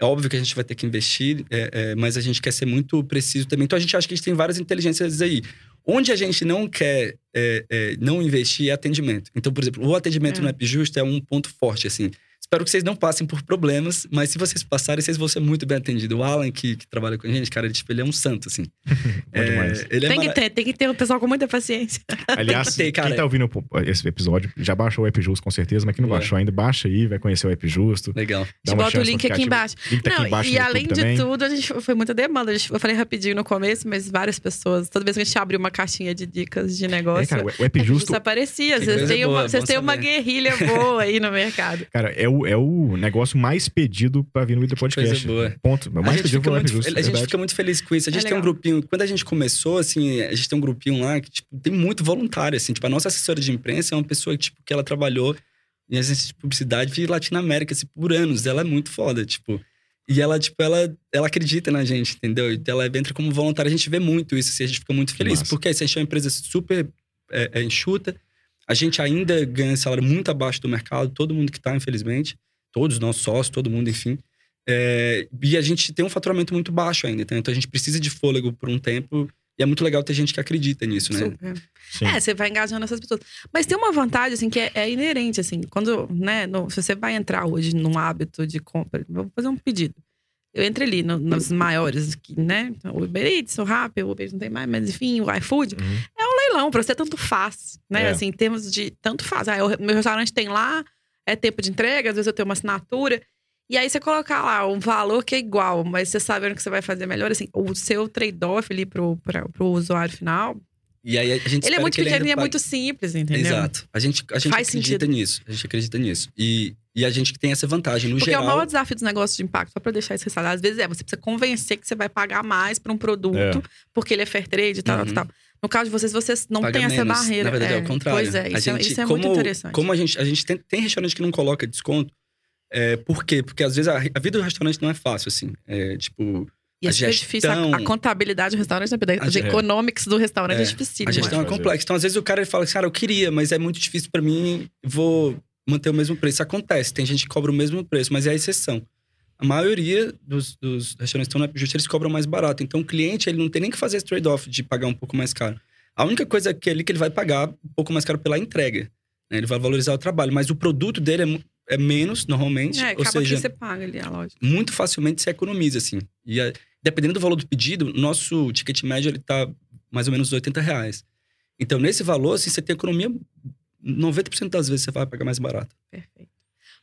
é óbvio que a gente vai ter que investir, é, é, mas a gente quer ser muito preciso também. Então a gente acha que a gente tem várias inteligências aí. Onde a gente não quer é, é, não investir é atendimento. Então, por exemplo, o atendimento É. no App Justo é um ponto forte, assim. Espero que vocês não passem por problemas, mas se vocês passarem, vocês vão ser muito bem atendidos. O Alan, que, que trabalha com a gente, cara, ele, tipo, ele é um santo, assim. Demais. ele é Tem que mara- ter, tem que ter um pessoal com muita paciência. Aliás, ter, cara. quem tá ouvindo esse episódio já baixou o App Justo com certeza, mas quem não Boa. baixou ainda, baixa aí, vai conhecer o App Justo. Legal. Dá A uma gente bota o link aqui embaixo. O link tá aqui Não, embaixo e no YouTube além de também. tudo, a gente foi muita demanda. Eu falei rapidinho no começo, mas várias pessoas, toda vez que a gente abre uma caixinha de dicas de É, negócio, cara, o App é Justo, justo aparecia. Vocês têm boa, uma, vocês têm uma guerrilha boa aí no mercado. cara, é o, é o negócio mais pedido pra vir no Líder Podcast. Coisa boa. Ponto. O A mais gente, pedido o App muito, Justo. a é gente fica muito feliz com isso. A É gente tem um grupinho. Quando a gente começou, assim, a gente tem um grupinho lá que tipo, tem muito voluntário. Assim, tipo, a nossa assessora de imprensa é uma pessoa tipo, que ela trabalhou em agência de publicidade de Latinoamérica assim, por anos. Ela é muito foda. Tipo, E ela, tipo, ela, ela acredita na gente, entendeu? Então ela entra como voluntária. A gente vê muito isso, assim, a gente fica muito feliz. massa. Porque assim, a gente é uma empresa super é, é, enxuta. A gente ainda ganha salário muito abaixo do mercado, todo mundo que tá, infelizmente. Todos os nossos sócios, todo mundo, enfim. É, e a gente tem um faturamento muito baixo ainda, então a gente precisa de fôlego por um tempo. E é muito legal ter gente que acredita nisso, né? É, você vai engajando essas pessoas. Mas tem uma vantagem, assim, que é, é inerente, assim. Quando, né, no- se você vai entrar hoje num hábito de compra, vou fazer um pedido. Eu entro ali no, nos maiores, né? O Uber Eats, o Rappi, o Uber Eats não tem mais, mas enfim, o iFood. Uhum. Leilão, pra você tanto faz, né? É. Assim, em termos de tanto faz. Ah, o meu restaurante tem lá, é tempo de entrega, às vezes eu tenho uma assinatura. E aí você colocar lá um valor que é igual, mas você sabendo que você vai fazer melhor, assim, o seu trade-off ali pro, pra, pro usuário final, E aí a gente ele é muito ele pequeno e é pague. muito simples, entendeu? Exato. A gente, a gente Faz acredita sentido. nisso. A gente acredita nisso. E, e a gente que tem essa vantagem. No Porque geral, é o maior desafio dos negócios de impacto, só pra deixar isso ressaltado, às vezes é você precisa convencer que você vai pagar mais pra um produto, É. porque ele é fair trade e tal, Uhum. tal, tal. No caso de vocês, vocês não têm essa menos. barreira. Na verdade, é, o contrário. Pois é, A isso, é, gente- isso é como, muito interessante. Como a gente, a gente tem, tem restaurante que não coloca desconto. É, por quê? Porque às vezes a, a vida do restaurante não é fácil, assim. É, tipo, e é a super difícil. A, gestão- a contabilidade do restaurante, né? A Os ge- economics do restaurante é, É, difícil. a gestão é complexa. Então, às vezes, o cara ele fala assim, cara, eu queria, mas é muito difícil pra mim, vou manter o mesmo preço. Acontece, tem gente que cobra o mesmo preço, mas é a exceção. A maioria dos, dos restaurantes que estão na justiça, eles cobram mais barato. Então, o cliente, ele não tem nem que fazer esse trade-off de pagar um pouco mais caro. A única coisa que ele que ele vai pagar um pouco mais caro pela entrega. né? Ele vai valorizar o trabalho, mas o produto dele é, é menos, normalmente. É, ou acaba seja, que você paga ali, a lógica. muito facilmente se economiza, assim. E a- dependendo do valor do pedido, nosso ticket médio ele tá mais ou menos 80 reais. Então, nesse valor, assim, você tem economia, 90% das vezes você vai pagar mais barato. Perfeito.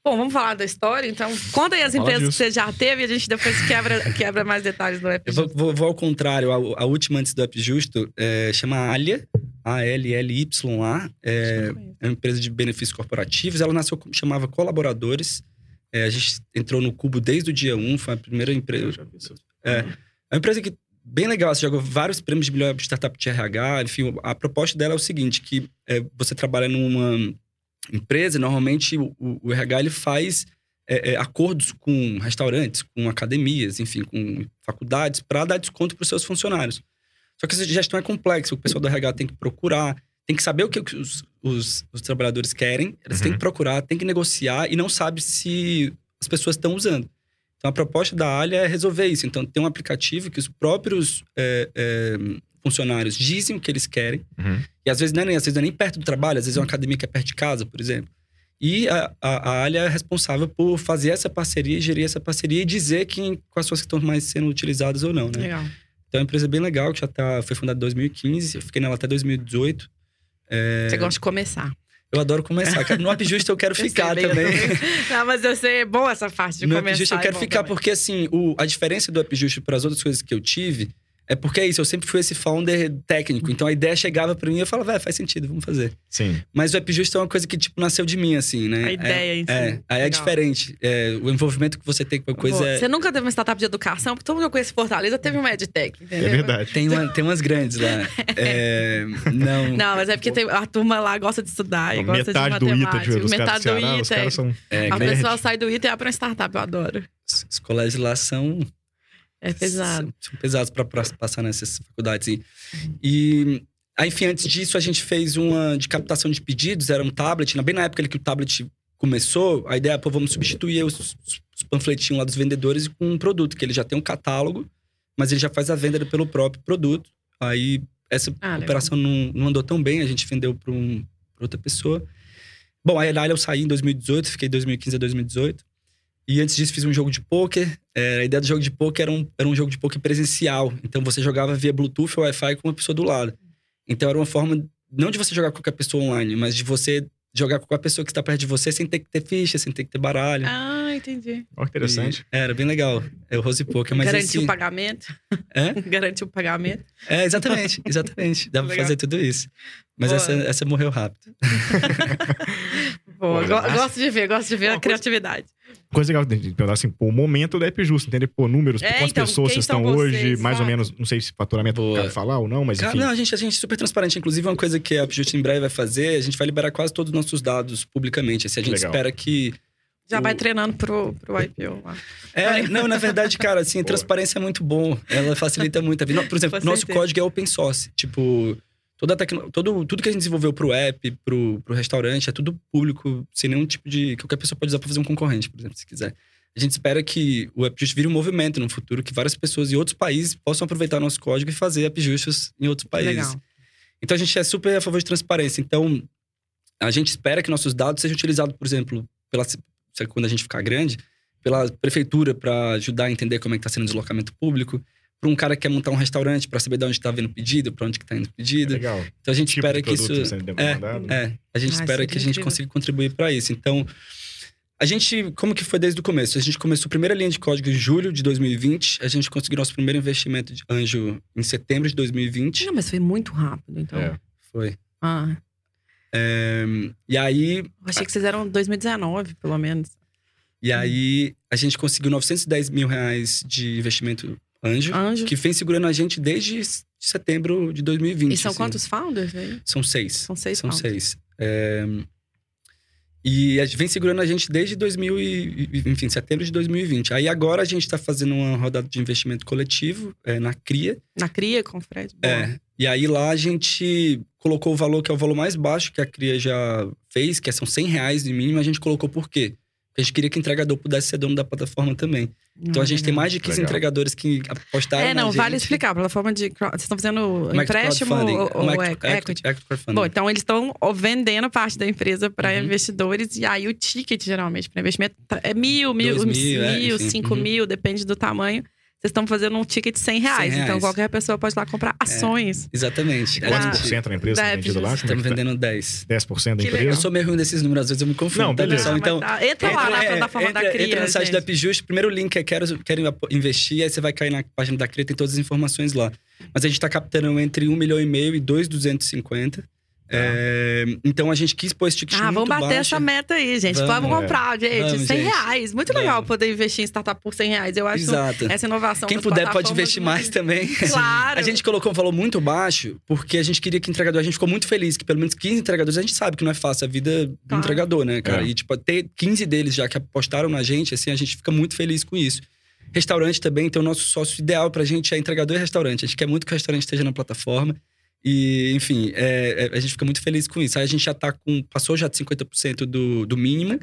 Bom, vamos falar da história, então. Conta aí as Fala empresas disso. que você já teve e a gente depois quebra, quebra mais detalhes do app. Eu vou, vou- vou ao contrário, a, a última antes do App Justo é, chama Alia, A-L-L-Y-A. É, é uma empresa de benefícios corporativos. Ela nasceu, como chamava Colaboradores. É, a gente entrou no Cubo desde o dia 1, foi a primeira empresa. É, é uma empresa que bem legal, você jogou vários prêmios de melhor startup de RH, enfim, a proposta dela é o seguinte, que é, você trabalha numa empresa, normalmente o, o- RH ele faz é, é, acordos com restaurantes, com academias, enfim, com faculdades, para dar desconto para os seus funcionários. Só que essa gestão é complexa, o pessoal do RH tem que procurar, tem que saber o que os, os- os trabalhadores querem, eles têm Uhum. que procurar, têm que negociar e não sabe se as pessoas estão usando. Então, a proposta da Alia é resolver isso. Então, tem um aplicativo que os próprios é, é, funcionários dizem o que eles querem. Uhum. E às vezes não é nem, às vezes não é nem perto do trabalho, às vezes é uma academia que é perto de casa, por exemplo. E a, a, a Alia é responsável por fazer essa parceria, gerir essa parceria e dizer quem, quais são as que estão mais sendo utilizadas ou não, né? Legal. Então, é uma empresa bem legal, que já tá, foi fundada em 2015. Eu fiquei nela até 2018. Você gosta de começar. Eu adoro começar. No App Justo eu quero ficar eu também. Não, mas eu sei, é bom essa parte de No começar. App Justo eu é quero bom ficar, também. porque assim, o, a diferença do App Justo para as outras coisas que eu tive é porque é isso, eu sempre fui esse founder técnico. Então a ideia chegava para mim e eu falava, velho, faz sentido, vamos fazer. Sim. Mas o App Justo é uma coisa que, tipo, nasceu de mim, assim, né? A ideia em si. É, aí é diferente. É, o envolvimento que você tem com a coisa Pô, é. Você nunca teve uma startup de educação, porque todo mundo que eu conheço Fortaleza teve uma EdTech, É entendeu? verdade. Tem, uma- tem umas grandes lá. É, não. Não, mas é porque tem- a turma lá gosta de estudar e gosta Metade de do ITA matemática. de, Metade do Ceará, os ITA. caras são É, A pessoa sai do ITA e abre uma startup, eu adoro. os colégios lá são É pesado. São, pesados para passar nessas faculdades. E, e aí, enfim, antes disso, a gente fez uma de captação de pedidos, era um tablet. na- Bem na época que o tablet começou, a ideia, pô, vamos substituir os, os panfletinhos lá dos vendedores com um produto, que ele já tem um catálogo, mas ele já faz a venda pelo próprio produto. Aí, essa Ah, operação não, não andou tão bem, a gente vendeu para um, outra pessoa. Bom, aí eu saí em 2018, fiquei 2015 a 2018. E antes disso fiz um jogo de pôquer. É, a ideia do jogo de pôquer era um, era um jogo de pôquer presencial. Então você jogava via Bluetooth ou Wi-Fi com uma pessoa do lado. Então era uma forma, não de você jogar com qualquer pessoa online, mas de você jogar com qualquer pessoa que está perto de você sem ter que ter ficha, sem ter que ter baralho. Ah, entendi. Ó, que interessante. E- era bem legal. É o Rose Poker, mas Garantiu assim, o pagamento. Hã? Garantiu o pagamento. É, exatamente, exatamente. Dá pra Legal. fazer tudo isso. Mas Boa. essa, essa morreu rápido. Pô, go- massa. gosto de ver, gosto de ver Uma a coisa- criatividade. Coisa legal de perguntar assim, pô, o momento do App Justo, entender, pô, números, É, quantas então, pessoas vocês estão hoje, vocês, mais ou exato. menos, não sei se faturamento Boa. cabe falar ou não, mas Cara, enfim. não, a gente, a gente é super transparente. Inclusive, uma coisa que a Upjust em breve vai fazer, a gente vai liberar quase todos os nossos dados publicamente. Assim, a gente legal. espera que Já o- vai treinando pro, pro IPO lá. É, não, na verdade, cara, assim, transparência é muito bom. Ela facilita muito a vida. Por exemplo, Com nosso certeza. código é open source. Tipo, toda tecno... todo, tudo que a gente desenvolveu pro app, pro, pro restaurante, é tudo público, sem nenhum tipo de. Qualquer pessoa pode usar pra fazer um concorrente, por exemplo, se quiser. A gente espera que o App Just vire um movimento no futuro, que várias pessoas em outros países possam aproveitar nosso código e fazer App Justos em outros países. Legal. Então a gente é super a favor de transparência. Então a gente espera que nossos dados sejam utilizados, por exemplo, pela, quando a gente ficar grande, pela prefeitura para ajudar a entender como é que está sendo o deslocamento público, para um cara que quer montar um restaurante para saber de onde está vindo o pedido, para onde que está indo o pedido. Legal. Então a gente Tipo espera que isso é, demandado. é, a gente Ah, espera seria que a gente incrível. consiga contribuir para isso. Então a gente, como que foi desde o começo? A gente começou a primeira linha de código em julho de 2020. A gente conseguiu nosso primeiro investimento de anjo em setembro de 2020. Não, mas foi muito rápido, então. É. Foi. Ah, É, e aí eu achei que vocês eram 2019, pelo menos. E aí, a gente conseguiu 910 mil reais de investimento anjo, Anjo. que vem segurando a gente desde setembro de 2020. E são assim. quantos founders aí? São seis. São seis São founders. seis. É, E a gente vem segurando a gente desde 2000 e, e- enfim, setembro de 2020. Aí agora a gente está fazendo uma rodada de investimento coletivo é, na CRIA. Na CRIA, com o Fred? Boa. É, e aí lá a gente colocou o valor que é o valor mais baixo que a CRIA já fez, que são 100 reais de mínimo. A gente colocou por quê? A gente queria que o entregador pudesse ser dono da plataforma também. Então a Ah, gente tem legal. mais de 15 Legal. entregadores que apostaram É, não, na vale gente. explicar. A plataforma de. Vocês estão fazendo é empréstimo ou, é ou que- equity? equity- equity. Bom, então eles estão vendendo parte da empresa para Uhum. investidores e aí o ticket, geralmente, para investimento é mil, mil, Dois mil, é, mil, enfim. cinco Uhum. mil, depende do tamanho. Vocês estão fazendo um ticket de 100 reais. 100 Então reais. qualquer pessoa pode ir lá comprar ações. Exatamente. Ah, Quantos A por cento da empresa da tá vendido lá? É Estamos tá? vendendo 10. 10% da Que empresa? Eu sou meio ruim desses números, às vezes eu me confundo. Não, tá, beleza. pessoal? Ah, Então, tá. Entra lá na é, plataforma da entra, CRIA. entra no site gente. da Upjust, primeiro link é quero, quero investir, aí você vai cair na página da CRIA, tem todas as informações lá. Mas a gente tá captando entre 1 milhão e meio e 2,250. É, então a gente quis pôr esse ticket Ah, muito vamos bater baixo. essa meta aí, gente. Vamos. Vamos, comprar, gente. Vamos, 100 gente. reais. Muito Vamos. legal poder investir em startup por 100 reais. Eu acho Exato. essa inovação. Quem puder pode investir muito- mais também. Claro. A gente colocou um valor muito baixo porque a gente queria que entregador. A gente ficou muito feliz que pelo menos 15 entregadores. A gente sabe que não é fácil a vida do Claro. entregador, né, cara? É. E, tipo, ter 15 deles já que apostaram na gente, assim, a gente fica muito feliz com isso. Restaurante também, então o nosso sócio ideal pra gente é entregador e restaurante. A gente quer muito que o restaurante esteja na plataforma. E, enfim, é- é- a gente fica muito feliz com isso. Aí a gente já tá com. Passou já de 50% do, do mínimo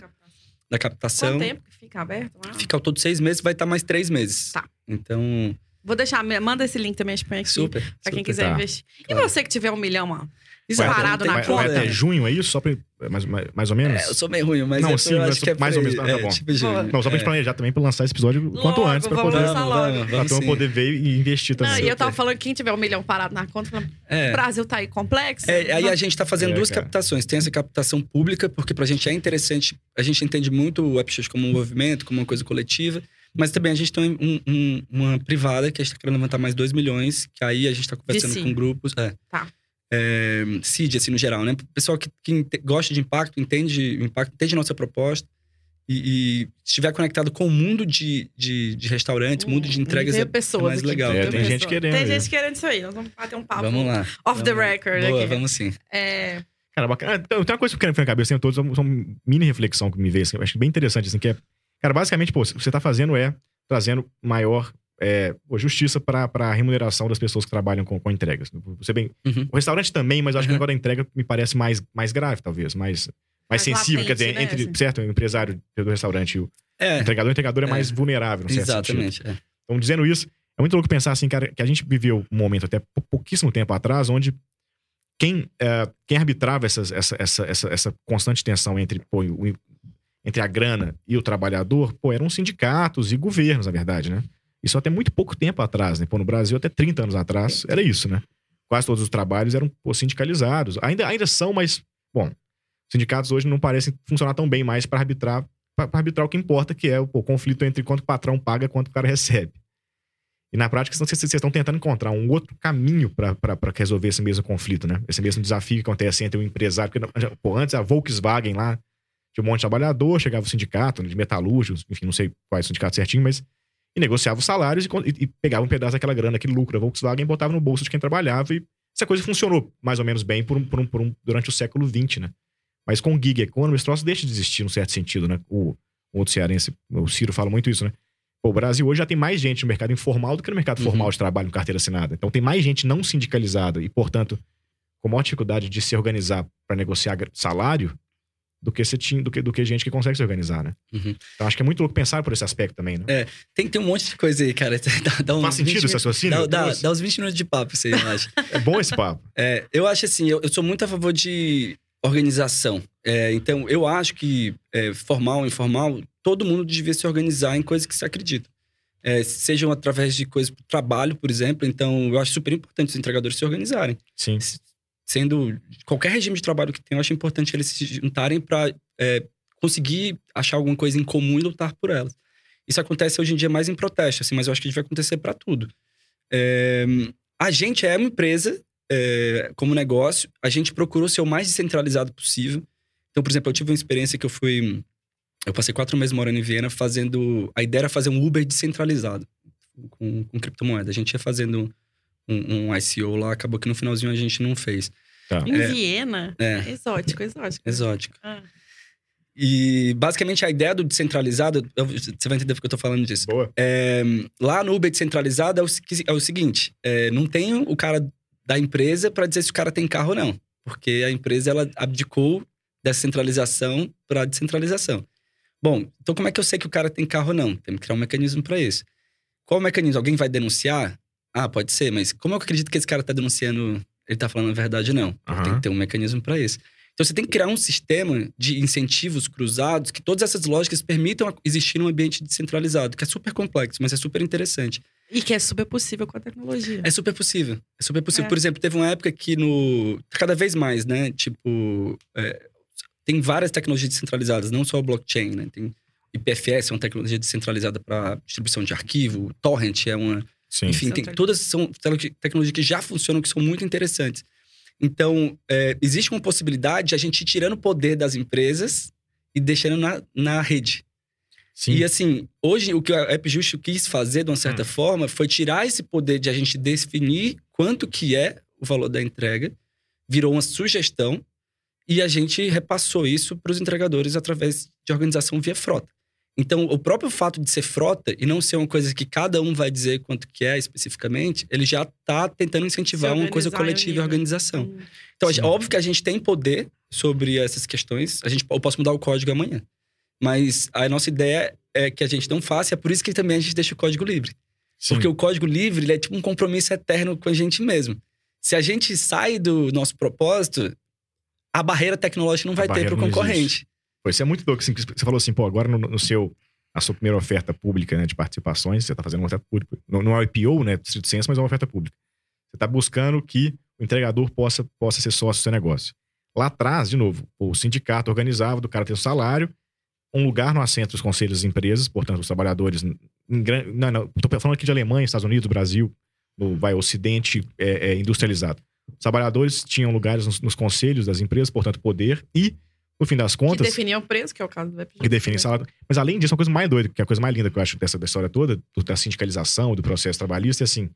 da captação. Quanto tempo que fica aberto lá? Fica ao todo seis meses, vai estar mais três meses. Tá. Então, Vou deixar, manda esse link também, a gente põe aqui. super. Pra quem super. quiser Tá. investir. E Claro. você que tiver um milhão, ó. Vai até- Parado na conta. vai até junho, é isso? Só pra, mais, mais, mais ou menos? É, eu sou meio ruim, mas Não, eu, sim, eu mas acho que é mais ou menos, tá É, bom. tipo. Não, só pra é. gente planejar também pra lançar esse episódio quanto Logo, antes, pra vamos poder, lançar Vamos, logo. vamos, pra turma poder ver e investir Não, também. e eu tava falando que quem tiver um milhão parado na conta, É. o Brasil tá aí complexo. É, aí a gente tá fazendo É, duas cara. captações. Tem essa captação pública, porque pra gente é interessante. A gente entende muito o Upshoot como um movimento, como uma coisa coletiva. Mas também a gente tem um- um- uma privada que a gente tá querendo levantar mais 2 milhões. Que aí a gente tá conversando com grupos. É. Tá. É, seed, assim, no geral, né? Pessoal que, que gosta de impacto, entende o impacto, entende nossa proposta. E, e estiver conectado com o mundo de, de, de restaurantes, mundo de entregas, Tem é, pessoas mais legal. É, também. tem gente querendo Tem isso. gente querendo isso aí. Nós vamos bater um papo. Vamos lá. Off the Vamos- record Boa, aqui. vamos sim. É, Cara, bacana. Ah, Tem tem uma coisa que eu quero na cabeça, tem todos, são, são mini reflexão que me veio, assim, eu acho bem interessante, assim, que é... Cara, basicamente, pô, o que você tá fazendo é trazendo maior é, pô, justiça para a remuneração das pessoas que trabalham com, com entregas. Você bem... Uhum. O restaurante também, mas eu acho que o Uhum. negócio da entrega me parece mais, mais grave, talvez, mais... Mais Mais sensível, quer latente, dizer, né, entre, assim. certo, o empresário do restaurante e o É, entregador, o entregador é, É. mais vulnerável, no certo sentido. exatamente. é. Então, dizendo isso, é muito louco pensar assim, cara, que a gente viveu um momento até pou- pouquíssimo tempo atrás, onde quem, eh, quem arbitrava essas- essa, essa, essa, essa constante tensão entre, pô, o- entre a grana e o trabalhador, pô, eram sindicatos e governos, na verdade, né? Isso até muito pouco tempo atrás, né? Pô, no Brasil, até 30 anos atrás, era isso, né? Quase todos os trabalhos eram pô, sindicalizados. Ainda, ainda são, mas, bom, sindicatos hoje não parecem funcionar tão bem mais para arbitrar, para arbitrar o que importa, que é o pô, conflito entre quanto o patrão paga e quanto o cara recebe. E na prática, vocês estão tentando encontrar um outro caminho para resolver esse mesmo conflito, né? Esse mesmo desafio que acontece entre o empresário. Porque, pô, antes a Volkswagen lá tinha um monte de trabalhador, chegava o sindicato de metalúrgicos, enfim, não sei qual é o sindicato certinho, mas. E negociava os salários e, e- pegava um pedaço daquela grana, aquele lucro da Volkswagen e botava no bolso de quem trabalhava. E essa coisa funcionou mais ou menos bem por um, por um- por um- durante o século XX, né? Mas com o gig economy, esse troço deixa de existir, num certo sentido, né? O, outro cearense, o Ciro fala muito isso, né? Pô, o Brasil hoje já tem mais gente no mercado informal do que no mercado Uhum. formal de trabalho com carteira assinada. Então tem mais gente não sindicalizada e, portanto, com maior dificuldade de se organizar para negociar salário do que, você tinha, do, que, do que gente que consegue se organizar, né? Uhum. Então acho que é muito louco pensar por esse aspecto também, né? Tem que ter um monte de coisa aí, cara. Dá, dá uns Faz sentido 20 esse raciocínio? Dá, dá, dá uns 20 minutos de papo eu acho. É bom esse papo. É, eu acho assim, eu, eu sou muito a favor de organização. É, então, eu acho que é, formal, informal, todo mundo devia se organizar em coisas que se acredita. É, sejam através de coisas trabalho, por exemplo. Então, eu acho super importante os entregadores se organizarem. Sim. Sendo qualquer regime de trabalho que tem, eu acho importante eles se juntarem para conseguir achar alguma coisa em comum e lutar por elas. Isso acontece hoje em dia mais em protesto, assim, mas eu acho que devia acontecer para tudo. É, a gente é uma empresa é, como negócio, a gente procurou ser o mais descentralizado possível. Então, por exemplo, eu tive uma experiência que eu fui. Eu passei quatro meses morando em Viena fazendo. A ideia era fazer um Uber descentralizado com, com criptomoeda. A gente ia fazendo um, um ICO lá, acabou que no finalzinho a gente não fez. Tá. Em É. Viena. É. Exótico, exótico. Exótico. Ah. E basicamente a ideia do descentralizado, eu- você vai entender porque eu tô falando disso. Boa. É, lá no Uber descentralizado é o, é o seguinte: é, não tem o cara da empresa para dizer se o cara tem carro ou não. Porque a empresa ela abdicou dessa centralização para descentralização. Bom, então como é que eu sei que o cara tem carro ou não? Temos que criar um mecanismo para isso. Qual o mecanismo? Alguém vai denunciar? Ah, pode ser, mas como eu acredito que esse cara tá denunciando, ele tá falando a verdade ou não? Aham. Tem que ter um mecanismo para isso. Então você tem que criar um sistema de incentivos cruzados que todas essas lógicas permitam existir num ambiente descentralizado, que é super complexo, mas é super interessante. E que é super possível com a tecnologia. É super possível. É super possível. É. Por exemplo, teve uma época que no. Cada vez mais, né? Tipo. é, tem várias tecnologias descentralizadas, não só o blockchain, né? Tem IPFS, é uma tecnologia descentralizada para distribuição de arquivo, Torrent é uma. Sim. Enfim, tem, todas são tecno- tecnologias que já funcionam, que são muito interessantes. Então, é, existe uma possibilidade de a gente ir tirando o poder das empresas e deixando na, na rede. Sim. E assim, hoje o que a AppJust quis fazer, de uma certa Hum. forma, foi tirar esse poder de a gente definir quanto que é o valor da entrega, virou uma sugestão e a gente repassou isso para os entregadores através de organização via frota. Então, o próprio fato de ser frota e não ser uma coisa que cada um vai dizer quanto que é especificamente, ele já está tentando incentivar uma coisa coletiva e nível. organização. Hum. Então, é Sim. óbvio que a gente tem poder sobre essas questões. A gente, eu posso mudar o código amanhã. Mas a nossa ideia é que a gente não faça, e é por isso que também a gente deixa o código livre. Sim. Porque o código livre ele é tipo um compromisso eterno com a gente mesmo. Se a gente sai do nosso propósito, a barreira tecnológica não A vai ter barreira para o concorrente. existe. Isso é muito louco. assim, Você falou assim, pô, agora no, no seu, a sua primeira oferta pública né, de participações, você está fazendo uma oferta pública. Não, é IPO, né? Distrito Senso, mas é uma oferta pública. Você está buscando que o entregador possa, possa ser sócio do seu negócio. Lá atrás, de novo, o sindicato organizava do cara ter o salário, um lugar no assento dos conselhos das empresas, portanto, os trabalhadores. Não, não, estou falando aqui de Alemanha, Estados Unidos, Brasil, no vai, Ocidente é, é, industrializado. Os trabalhadores tinham lugares nos, nos conselhos das empresas, portanto, poder, e, no fim das Que contas, definia o preço, que é o caso do que define salário. Mas além disso, uma coisa mais doida, que é a coisa mais linda que eu acho dessa da história toda, do- da sindicalização, do processo trabalhista, é assim: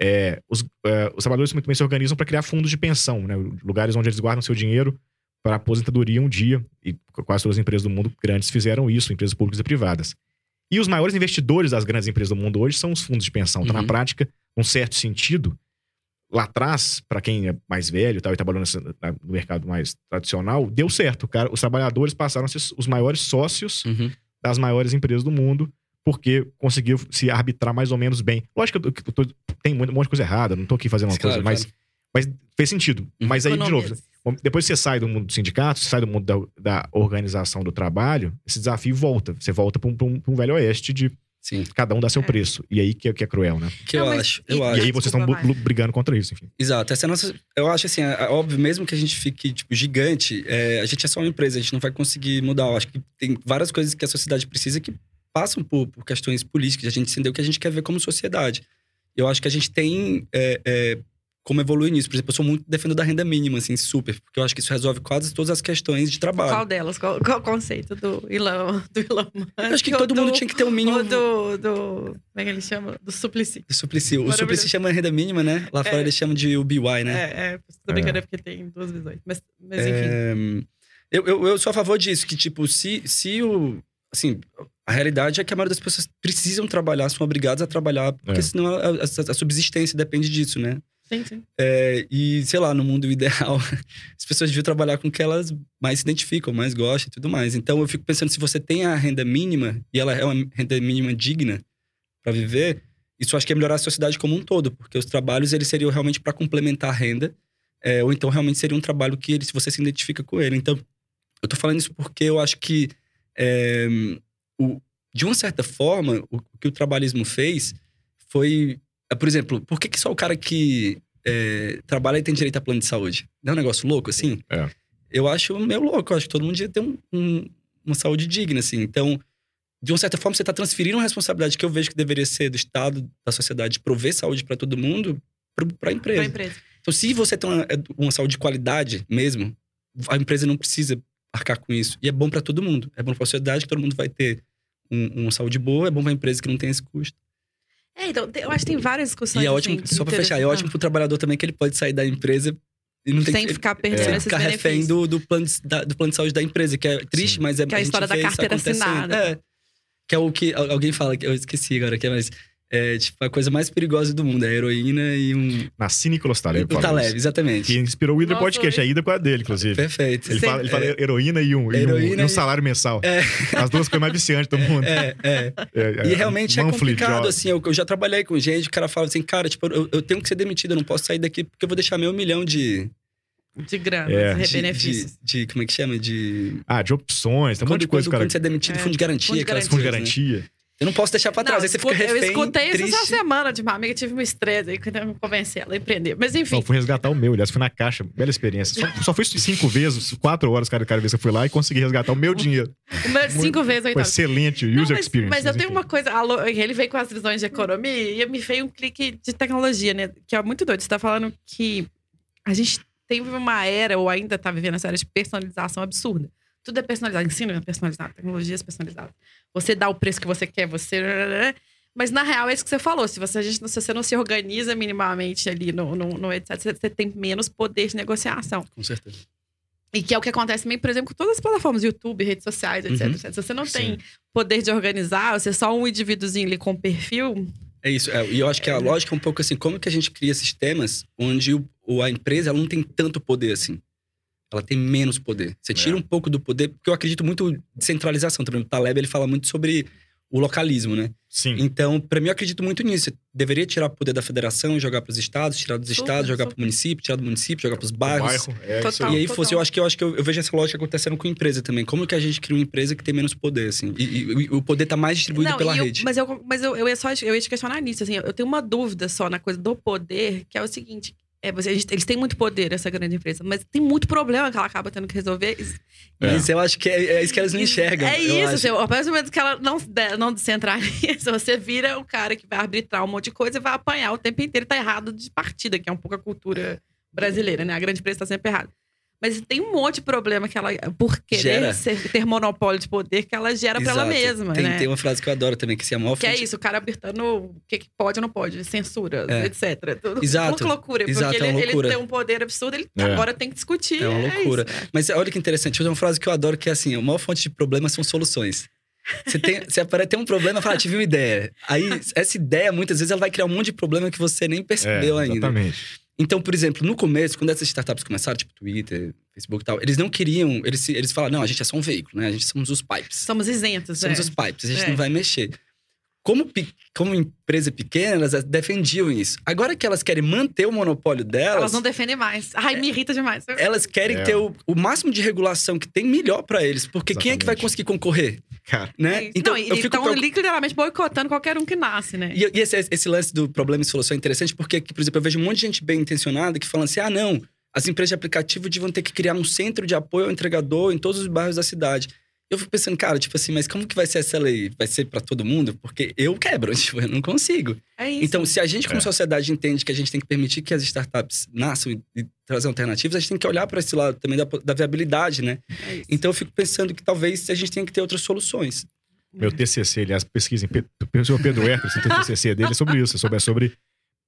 é, os, é, os trabalhadores muito bem se organizam para criar fundos de pensão, né? Lugares onde eles guardam seu dinheiro para aposentadoria um dia. E quase todas as empresas do mundo grandes fizeram isso, empresas públicas e privadas. E os maiores investidores das grandes empresas do mundo hoje são os fundos de pensão. Então, na Uhum. prática, num certo sentido, lá atrás, para quem é mais velho e tal, e trabalhou nessa- na- no mercado mais tradicional, deu certo. Cara, os trabalhadores passaram a ser os maiores sócios Uhum. das maiores empresas do mundo, porque conseguiu se arbitrar mais ou menos bem. Lógico que eu, que eu tô- tem um monte de coisa errada, não tô aqui fazendo uma Claro, coisa, mas, claro. mas fez sentido. Uhum. Mas aí, de novo, Depois que você sai do mundo do sindicato, você sai do mundo da, da organização do trabalho, esse desafio volta. Você volta para um, um- um velho oeste de Sim. cada um dar seu É. preço. E aí que, é- que é cruel, né? Que Não, eu mas- acho. Eu e- acho. E aí vocês estão brigando contra isso, enfim. Exato. Essa é a nossa. Eu acho assim, é, é óbvio, mesmo que a gente fique, tipo, gigante, é, a gente é só uma empresa, a gente não vai conseguir mudar. Eu acho que tem várias coisas que a sociedade precisa que passam por, por questões políticas. A gente entendeu o que a gente quer ver como sociedade. Eu acho que a gente tem é, é, como evoluir nisso. Por exemplo, eu sou muito defendendo da renda mínima, assim, super, porque eu acho que isso resolve quase todas as questões de trabalho. Qual delas? Qual, qual o conceito do Elon, do Elon Musk? Eu acho que todo mundo do- tinha que ter um mínimo. Ou do, do... Como é que ele chama? Do Suplicy. O Suplicy. O. Suplicy chama renda mínima, né? Lá fora É. eles chamam de UBI, né? É, é. Tô brincando é porque tem duas visões. Mas, mas enfim. É, eu, eu, eu sou a favor disso, que, tipo, se, se o, assim, a realidade é que a maioria das pessoas precisam trabalhar, são obrigadas a trabalhar, porque É. senão a, a- a subsistência depende disso, né? Sim, sim. É, e, sei lá, no mundo ideal, as pessoas deviam trabalhar com o que elas mais se identificam, mais gostam e tudo mais. Então, eu fico pensando, se você tem a renda mínima, e ela é uma renda mínima digna para viver, isso acho que é melhorar a sociedade como um todo, porque os trabalhos, eles seriam realmente para complementar a renda, é, ou então realmente seria um trabalho que ele, se você se identifica com ele. Então, eu tô falando isso porque eu acho que, é, o, de uma certa forma, o que o trabalhismo fez foi, por exemplo, por que, que só o cara que é, trabalha e tem direito a plano de saúde? Não é um negócio louco, assim? É. Eu acho meio louco. Eu acho que todo mundo devia ter um- um- uma saúde digna, assim. Então, de uma certa forma, você está transferindo uma responsabilidade que eu vejo que deveria ser do Estado, da sociedade, de prover saúde para todo mundo, para a empresa. empresa. Então, se você tem uma, uma saúde de qualidade mesmo, a empresa não precisa arcar com isso. E é bom para todo mundo. É bom para a sociedade, que todo mundo vai ter um- uma saúde boa. É bom para a empresa que não tem esse custo. É, então, eu acho que tem várias discussões. E é ótimo, assim, só para fechar, é ótimo para o trabalherdor também que ele pode sair da empresa e não tem Sem que ficar perdendo sem esses ficar refém do, do, plano de, da- do plano de saúde da empresa, que é triste, Sim. mas é Que é a gente história da carteira assinada. É. Que é o que al- alguém fala, que eu esqueci agora, que é mais. É tipo a coisa mais perigosa do mundo, é a heroína e um. Na Nicolas Taleb. o Taleb, exatamente. Que inspirou o Nossa, Podcast. A Ida com a dele, inclusive. Perfeito. Ele fala, ele fala heroína e um, e um- Heroína e um e- salário mensal. É. As duas coisas mais viciantes do mundo. É, é. É, E é, realmente é complicado, job. assim. Eu, eu já trabalhei com gente, o cara fala assim, cara, tipo, eu, eu tenho que ser demitido, eu não posso sair daqui porque eu vou deixar meu milhão de. De grana, É. de de, benefícios. de, de- Como é que chama? De. Ah, de opções, tem um monte de coisa, quando, cara. quando você é demitido, É. fundo de garantia, Fundo de aquelas Fundo de coisas, né? Eu não posso deixar pra trás, Não, aí você fica refém, Eu escutei isso triste. essa semana de uma amiga, tive um estresse aí que eu me convenci ela a empreender. Mas enfim, Não, fui resgatar o meu, aliás, fui na caixa. Bela experiência. Só, só fui cinco vezes, quatro horas cada, cada vez que eu fui lá e consegui resgatar o meu dinheiro. o meu cinco vezes tava. excelente Não, user mas, experience. mas eu tenho uma coisa. alô, Ele veio com as visões de economia e me veio um clique de tecnologia, né? Que é muito doido. Você tá falando que a gente teve uma era, ou ainda tá vivendo essa era de personalização absurda. Tudo é personalizado. Ensino é personalizado, tecnologias personalizadas. Você dá o preço que você quer, você. Mas na real é isso que você falou. Se você, a gente, se você não se organiza minimamente ali no, no, no etc., você, tem menos poder de negociação. Com certeza. E que é o que acontece também, por exemplo, com todas as plataformas, YouTube, redes sociais, etc. Uhum. etc. Se você não Sim. tem poder de organizar, você é só um indivíduozinho ali com perfil. É isso. é, e eu acho que a lógica é um pouco assim, como que a gente cria sistemas onde o- a empresa ela não tem tanto poder assim. Ela tem menos poder. Você tira É. um pouco do poder, porque eu acredito muito em descentralização também. O Taleb ele fala muito sobre o localismo, né? Sim. Então, pra mim, eu acredito muito nisso. Você deveria tirar o poder da federação e jogar para os estados, tirar dos Super, estados, jogar para o município, tirar do município, jogar para os O bairros. bairro, é Total. E aí total. fosse, eu acho que eu acho que eu, eu vejo essa lógica acontecendo com empresa também. Como que a gente cria uma empresa que tem menos poder, assim? E, e- e o poder tá mais distribuído pela e eu- rede. mas eu, mas eu, eu ia só eu ia te questionar nisso. Assim, eu tenho uma dúvida só na coisa do poder, que é o seguinte. É, você, eles têm muito poder, essa grande empresa, mas tem muito problema que ela acaba tendo que resolver. É. Mas eu acho que é, é isso que eles não enxergam. É isso, assim, a partir do momento que ela não, não descentraliza, você vira o cara que vai arbitrar um monte de coisa e vai apanhar o tempo inteiro. Tá errado de partida, que é um pouco a cultura brasileira, né? A grande empresa tá sempre errada. Mas tem um monte de problema que ela, por querer Gera. ser- ter monopólio de poder, que ela gera pra ela mesma, tem, né? tem uma frase que eu adoro também, que se a maior Que é isso, o cara arbitando o que, que pode ou não pode, censura, É. etc. Tudo, Exato. Tudo loucura. Exato, porque é ele, uma ele loucura. tem um poder absurdo, ele É. agora tem que discutir. É uma loucura. isso, né? Mas olha que interessante, uma frase que eu adoro, que é assim, a maior fonte de problemas são soluções. Você, tem, você aparece, tem um problema, fala, tive uma ideia. Aí, essa ideia, muitas vezes, ela vai criar um monte de problema que você nem percebeu É, ainda. Exatamente. Então, por exemplo, no começo, quando essas startups começaram, tipo Twitter, Facebook e tal, eles não queriam, eles, eles falaram, não, a gente é só um veículo, né? A gente somos os pipes. Somos isentos, Somos é. os pipes, a gente É. não vai mexer. Como, como empresa pequena, elas defendiam isso. Agora que elas querem manter o monopólio delas, Elas não defendem mais. Ai, me irrita demais. elas querem É. ter o, o máximo de regulação que tem melhor pra eles. Porque quem é que vai Exatamente. conseguir concorrer? Cara, Né? então, eu fico estão preocup- literalmente boicotando qualquer um que nasce, né? E, e esse, esse lance do problema e solução é interessante porque, por exemplo, eu vejo um monte de gente bem intencionada que fala assim: ah, não, as empresas de aplicativo deviam ter que criar um centro de apoio ao entregador em todos os bairros da cidade. Eu fico pensando, cara, tipo assim, mas como que vai ser essa lei? Vai ser pra todo mundo? Porque eu quebro, tipo, eu não consigo. É isso. Então, se a gente, como É. sociedade, entende que a gente tem que permitir que as startups nasçam e, e trazer alternativas, a gente tem que olhar para esse lado também da, da viabilidade, né? É. Então, eu fico pensando que talvez a gente tenha que ter outras soluções. meu TCC, aliás, pesquisem. Pe- O senhor Pedro Hertz, tem o TCC dele é sobre isso. É sobre, é sobre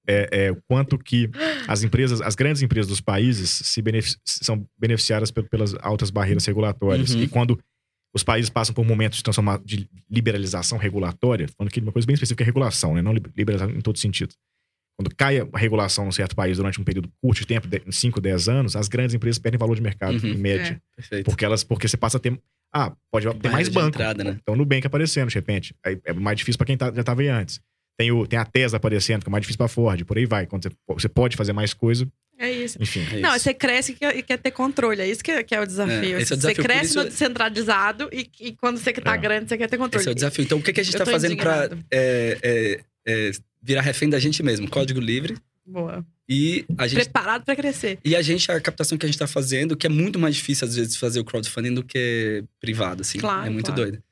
é, é, o quanto que as empresas, as grandes empresas dos países se benefici- são beneficiadas pel- pelas altas barreiras regulatórias. Uhum. E quando os países passam por momentos de, transforma- de liberalização regulatória, falando que uma coisa bem específica é regulação, né? não li- liberalização em todo sentido. Quando cai a regulação num certo país durante um período curto de tempo, de 5, 10 anos, as grandes empresas perdem valor de mercado, Uhum. em média. Perfeito. Porque elas, porque você passa a ter. Ah, pode ter mais de banco. entrada, né? Então, o Nubank aparecendo, de repente. Aí é mais difícil para quem tá- já estava aí antes. Tem, o, tem a Tesla aparecendo, que é mais difícil para Ford, por aí vai. Quando você, você pode fazer mais coisa, É isso. enfim. É Não, isso. você cresce e quer, e quer ter controle. É isso que é, que é o desafio. É, esse é o você desafio, por cresce isso- no descentralizado e, e quando você tá É. grande, você quer ter controle. Esse é o desafio. Então, o que, que a gente Eu tá tô fazendo indignada. é, é, é, virar refém da gente mesmo? Código livre. Boa. E a gente Preparado pra crescer. E a gente, a captação que a gente tá fazendo, que é muito mais difícil, às vezes, fazer o crowdfunding do que privado, assim. Claro, é muito claro. doido.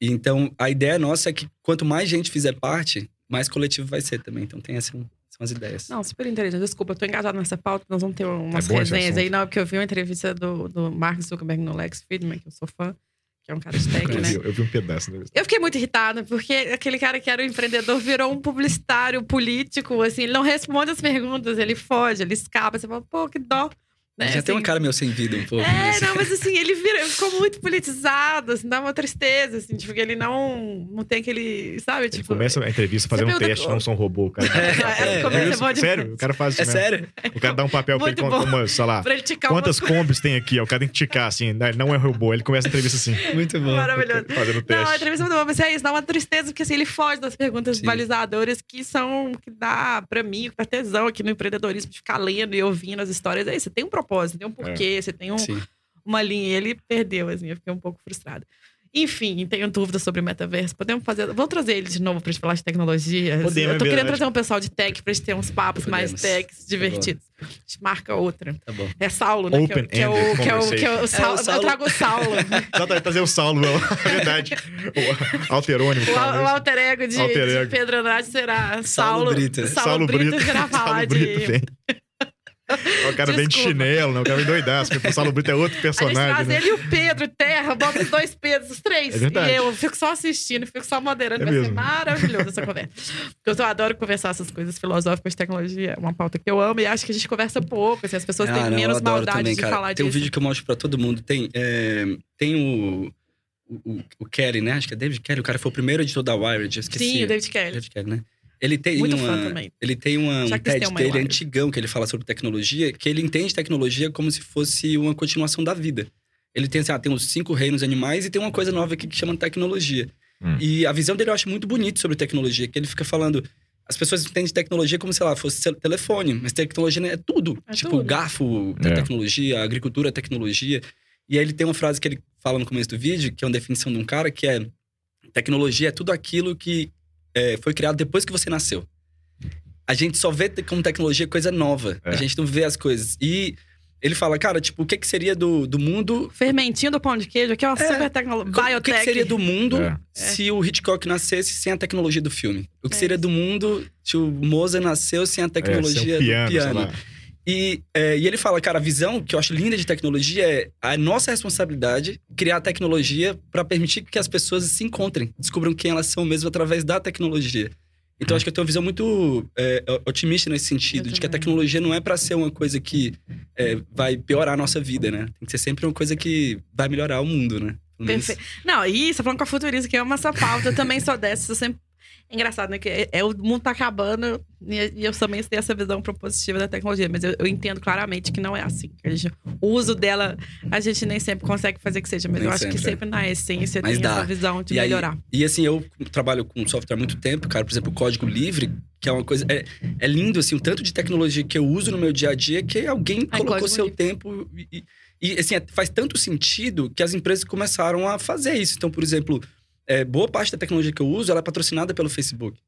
Então, a ideia nossa é que quanto mais gente fizer parte, mais coletivo vai ser também. Então, tem essas são as ideias. Não, super interessante. Desculpa, eu tô engajado nessa pauta. Nós vamos ter umas É bom esse resenhas aí. Não, porque eu vi uma entrevista do, do Mark Zuckerberg no Lex Friedman, que eu sou fã, que é um cara de tech, Eu, né? vi, eu vi um pedaço. da- Eu fiquei muito irritada, porque aquele cara que era um empreendedor virou um publicitário político, assim, ele não responde as perguntas, ele foge, ele escapa. Você fala, pô, que dó. Né? Já tem uma assim. cara meio sem vida um pouco. É, nisso. não, mas assim, ele vira, ele ficou muito politizado, assim, dá uma tristeza, assim, tipo, que ele não, não tem aquele, sabe, Ele tipo... começa a entrevista fazendo um teste, não sou um robô. Cara, É, começa bom demais. Sério, o cara faz isso É mesmo. sério? O cara dá um papel pra ele, bom. uma, sei lá, Pra ele ticar quantas uma... combis tem aqui? ó, O cara tem que ticar, assim, né, não é robô. Ele começa a entrevista assim, Muito bom. Maravilhoso. fazendo o Não, a teste. entrevista é muito boa, mas é isso, dá uma tristeza, porque assim, ele foge das perguntas Sim. balizadoras que são, que dá pra mim, pra tesão aqui no empreendedorismo, de ficar lendo e ouvindo as histórias. É isso, você tem um propósito, tem um porquê, você tem um, uma linha. E ele perdeu, assim, eu fiquei um pouco frustrada. Enfim, tenho dúvidas sobre o metaverso. Podemos fazer. Vamos trazer ele de novo pra gente falar de tecnologia. Podemos, eu é tô querendo verdade. trazer um pessoal de tech pra gente ter uns papos mais Podemos. techs divertidos. A gente marca outra. Tá bom. É Saulo, né? Que é o- que é o, que é o, que é o. Saulo. É, o Saulo. Eu trago o Saulo. Exatamente, trazer o Saulo, é verdade. O alterônimo. O, Saulo, o alter ego de, Alter de ego. Pedro Andrade será Saulo Saulo, Brito. Saulo, Brito, virá falar Saulo de. Brito. O cara vem de chinelo, né? O cara vem doidaço. porque O Saulo Brito é outro A gente personagem. traz né? ele e o Pedro, Terra, bota os dois Pedros, os três. É verdade. E eu fico só assistindo, fico só moderando. É Vai ser mesmo. maravilhoso essa conversa. Porque eu adoro conversar essas coisas filosóficas de tecnologia. É uma pauta que eu amo e acho que a gente conversa pouco. Assim, as pessoas Ah, têm não, menos maldade também, de cara. falar Tem um disso. vídeo que eu mostro pra todo mundo. Tem, é, tem o, o, o Kelly, né? Acho que é David Kelly. O cara foi o primeiro editor da Wired. Esqueci. Sim, o David Kelly. David Kelly, né? Ele tem Muito uma, fã também. Ele tem uma, um TED dele antigão que ele fala sobre tecnologia, que ele entende tecnologia como se fosse uma continuação da vida. Ele tem, assim, ah, tem os cinco reinos animais e tem uma coisa nova aqui que chama tecnologia. Hum. E a visão dele eu acho muito bonito sobre tecnologia, que ele fica falando. As pessoas entendem tecnologia como, sei lá, fosse telefone, mas tecnologia é tudo. É tipo, tudo. o garfo é É. tecnologia, a agricultura é tecnologia. E aí ele tem uma frase que ele fala no começo do vídeo, que é uma definição de um cara, que é: tecnologia é tudo aquilo que é, foi criado depois que você nasceu. A gente só vê como tecnologia coisa nova. É. A gente não vê as coisas. E ele fala, cara, tipo, o que, que seria do, do mundo Fermentinho do pão de queijo, aqui é uma É. super tecnologia. O que, que seria do mundo É. se o Hitchcock nascesse sem a tecnologia do filme? O que É seria do mundo se o Mozart nasceu sem a É, tecnologia um piano, do sei piano? E, é, e ele fala, cara, a visão que eu acho linda de tecnologia é a nossa responsabilidade criar tecnologia para permitir que as pessoas se encontrem, descubram quem elas são mesmo através da tecnologia. Então, Hum. acho que eu tenho uma visão muito é, otimista nesse sentido, de que a tecnologia não é para ser uma coisa que é, vai piorar a nossa vida, né? Tem que ser sempre uma coisa que vai melhorar o mundo, né? Perfeito. Não, e isso, falando com a futurista, que ama essa pauta, eu também sou dessa. Eu sempre... É engraçado, né? Que é, é- o mundo tá acabando e, e eu também tenho essa visão propositiva da tecnologia. Mas eu, eu entendo claramente que não é assim. Gente- o uso dela, a gente nem sempre consegue fazer que seja. Mas Nem eu acho que sempre, é. sempre na essência Mas tem dá. essa visão de E aí- melhorar. E assim, eu trabalho com software há muito tempo, cara. Por exemplo, o código livre, que é uma coisa. É, é lindo, assim, o tanto de tecnologia que eu uso no meu dia a dia que alguém colocou seu livre. tempo. E, e- e, assim, é- faz tanto sentido que as empresas começaram a fazer isso. Então, por exemplo, é, boa parte da tecnologia que eu uso ela é patrocinada pelo Facebook.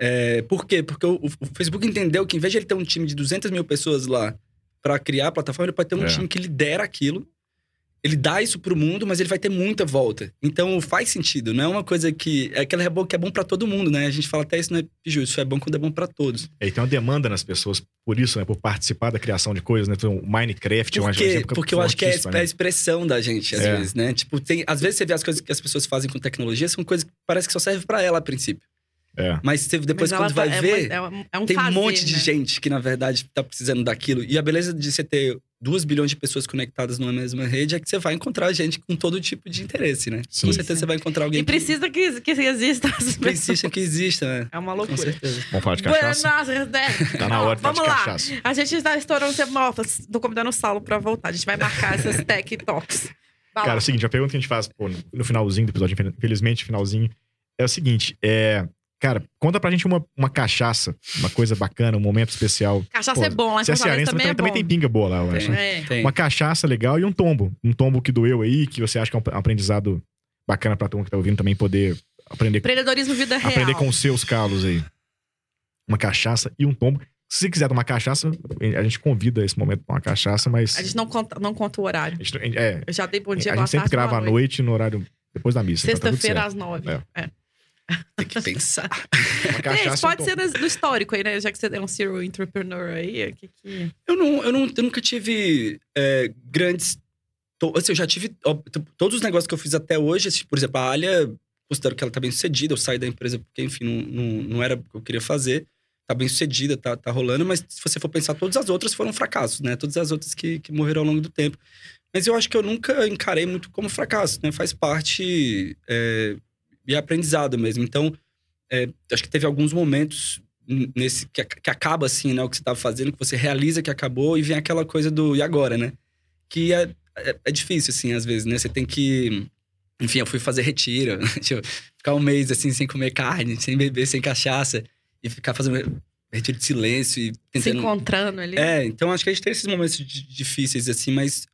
É, por quê? Porque o, o Facebook entendeu que, em vez de ele ter um time de 200 mil pessoas lá para criar a plataforma, ele pode ter um É. time que lidera aquilo. Ele dá isso pro mundo, mas ele vai ter muita volta. Então faz sentido, não é uma coisa que. É aquele reboco que é bom para todo mundo, né? A gente fala até isso, né, Piju? Isso é bom quando é bom para todos. E tem uma demanda nas pessoas por isso, né? Por participar da criação de coisas, né? Então, o Minecraft é um Por quê? exemplo Porque eu acho que é, a né? expressão da gente, às É. vezes, né? Tipo, tem, às vezes você vê as coisas que as pessoas fazem com tecnologia, são coisas que parece que só serve para ela a princípio. É. Mas você, depois, Mas quando vai tá- é ver. uma- é um, é um tem um fazer, monte de né? gente que, na verdade, tá precisando daquilo. E a beleza de você ter duas bilhões de pessoas conectadas numa mesma rede, é que você vai encontrar gente com todo tipo de interesse, né? Sim. Com certeza você vai encontrar alguém E precisa que, que exista essas que precisa que exista, né? É uma Com loucura. certeza. Vamos falar de cachaça? Buenas, né? Tá na hora de falar Vamos de lá. cachaça. A gente está estourando o tempo. Nossa, tô convidando o Saulo pra voltar. A gente vai marcar essas tech talks. Vai Cara, é o seguinte, a pergunta que a gente faz pô, no finalzinho do episódio, infelizmente, finalzinho, é o seguinte: é. Cara, conta pra gente uma, uma cachaça, uma coisa bacana, um momento especial. Cachaça Pô, é bom, lá em Se é Fortaleza cearense, também também, é também tem pinga boa lá, eu acho. né? É. Tem. Uma cachaça legal e um tombo. Um tombo que doeu aí, que você acha que é um aprendizado bacana pra turma que tá ouvindo também poder aprender, Empreendedorismo vida real. aprender com os seus calos aí. Uma cachaça e um tombo. Se você quiser tomar cachaça, a gente convida esse momento pra uma cachaça, mas. A gente não conta, não conta o horário. gente- é, Eu já dei bom dia, a gente sempre grava à noite no horário depois da missa. então tá Sexta-feira certo. às nove. É. É. Tem que pensar. Uma É, pode ser do histórico aí, né? Já que você é um serial entrepreneur aí. Que, que... Eu, não, eu, não, eu nunca tive é, grandes. to- Assim, eu já tive. ó, todos os negócios que eu fiz até hoje, assim, por exemplo, a Alia, considero que ela tá bem sucedida. Eu saí da empresa porque, enfim, não, não, não era o que eu queria fazer. Tá bem sucedida, tá, tá rolando, mas se você for pensar, todas as outras foram fracassos, né? Todas as outras que, que morreram ao longo do tempo. Mas eu acho que eu nunca encarei muito como fracasso, né? Faz parte é, e aprendizado mesmo. Então, é, acho que teve alguns momentos nesse que, que acaba assim, né? O que você tava fazendo, que você realiza que acabou e vem aquela coisa do e agora, né? Que é, é, é difícil, assim, às vezes, né? Você tem que. Enfim, eu fui fazer retiro, ficar um mês assim, sem comer carne, sem beber, sem cachaça, e ficar fazendo retiro de silêncio e Se tentando. encontrando ali. É, então acho que a gente tem esses momentos di- difíceis, assim, mas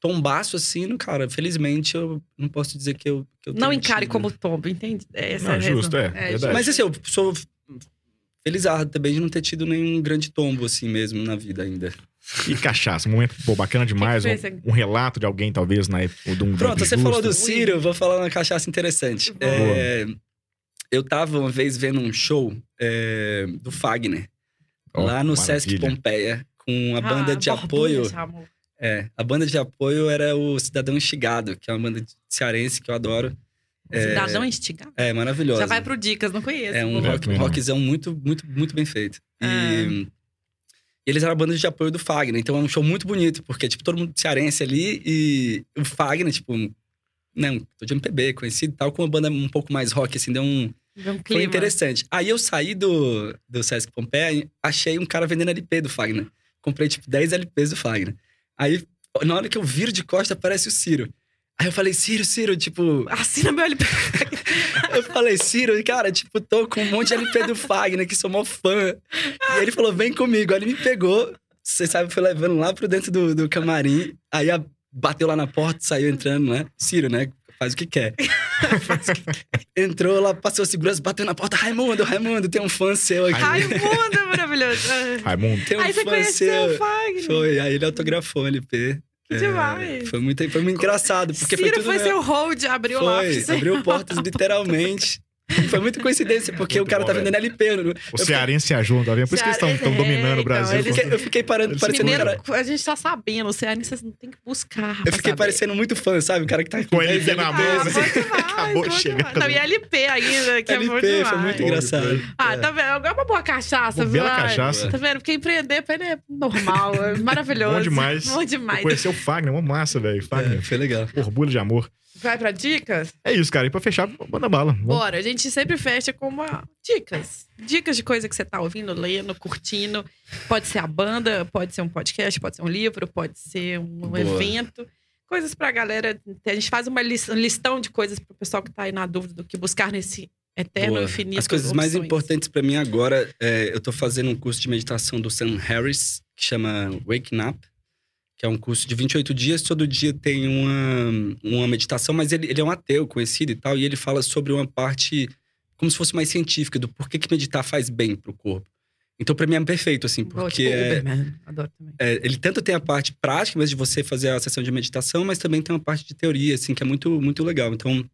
tombaço, assim, no cara, felizmente eu não posso dizer que eu. Que eu Não encare tido. como tombo, entende? É Essa Não, é a justo, razão. é, verdade. Mas assim, eu sou felizardo também de não ter tido nenhum grande tombo, assim mesmo, na vida ainda. E cachaça, um momento pô, bacana demais. Que um, que esse- um relato de alguém, talvez, na época. de um Pronto, você falou do Ciro, eu vou falar uma cachaça interessante. É, eu tava uma vez vendo um show é, do Fagner, Ó, lá no Sesc maravilha. Pompeia, com a banda Ah, de borbulhas, apoio. amor. É, a banda de apoio era o Cidadão Instigado, que é uma banda de- cearense que eu adoro. É, Cidadão instigado. é maravilhosa. Já vai pro Dicas, não conheço. É um rock, não. rockzão muito, muito, muito bem feito. Ah. E eles eram a banda de apoio do Fagner, então é um show muito bonito, porque, tipo, todo mundo cearense ali e o Fagner, tipo, não, tô de MPB, conhecido e tal, com uma banda um pouco mais rock, assim, deu um. Vê um Foi clima. interessante. Aí eu saí do, do Sesc Pompeia e achei um cara vendendo LP do Fagner. Comprei, tipo, 10 LPs do Fagner. Aí, na hora que eu viro de costa, aparece o Ciro. Aí eu falei, Ciro, Ciro, tipo, Assina meu LP. eu falei, Ciro, cara, tipo, tô com um monte de LP do Fagner, que sou mó fã. E ele falou, vem comigo. Aí ele me pegou, você sabe, foi levando lá pro dentro do, do camarim. Aí a- bateu lá na porta, saiu entrando, né? Ciro, né? Faz o que quer. Entrou lá, passou a segurança, bateu na porta. Raimundo, Raimundo, tem um fã seu aqui. Raimundo é maravilhoso. Raimundo. Tem um Aí você fã conheceu o seu. Fagner. Foi, aí ele autografou o LP. Que É, demais. Foi muito, foi muito engraçado, porque Ciro foi tudo foi meu- seu hold, abriu Foi, abriu portas literalmente. Foi muita coincidência, porque Muito o cara bom, tá vendendo LP. no- O cearense ajuda, tá vendo? Por isso que eles estão Cearense- dominando é, o Brasil. então, Eu fiquei, eu fiquei parando, Eles parecendo Mineiro, a gente tá sabendo, o cearense não tem que buscar. Eu fiquei saber. parecendo muito fã, sabe? O cara que tá Com LP na mão, Ah, né? demais, Acabou chegando. Não, e LP ainda, que é LP, demais. foi muito engraçado. Ah, É. tá vendo? Agora é uma boa cachaça, Uma bela cachaça. Tá vendo? Porque empreender pra ele é normal, é maravilhoso. Bom demais. Bom demais. Conheceu o Fagner, uma massa, velho. Fagner. É, foi legal. Orgulho de amor. Vai pra dicas? É isso, cara. E pra fechar, manda bala. Vamos- Bora, a gente sempre fecha com uma dicas. Dicas de coisa que você tá ouvindo, lendo, curtindo. Pode ser a banda, pode ser um podcast, pode ser um livro, pode ser um Boa. evento. Coisas pra galera. A gente faz uma lis- um listão de coisas pro pessoal que tá aí na dúvida do que buscar nesse eterno Boa. infinito. As coisas mais importantes pra mim agora, é, eu tô fazendo um curso de meditação do Sam Harris, que chama Waking Up, que é um curso de 28 dias. Todo dia tem uma, uma meditação, mas ele, ele é um ateu conhecido e tal, e ele fala sobre uma parte como se fosse mais científica, do porquê que meditar faz bem pro corpo. Então, pra mim, é perfeito, assim, Boa, porque tipo é-. Adoro também. é, ele tanto tem a parte prática, mesmo de você fazer a sessão de meditação, mas também tem uma parte de teoria, assim, que é muito, muito legal. Então,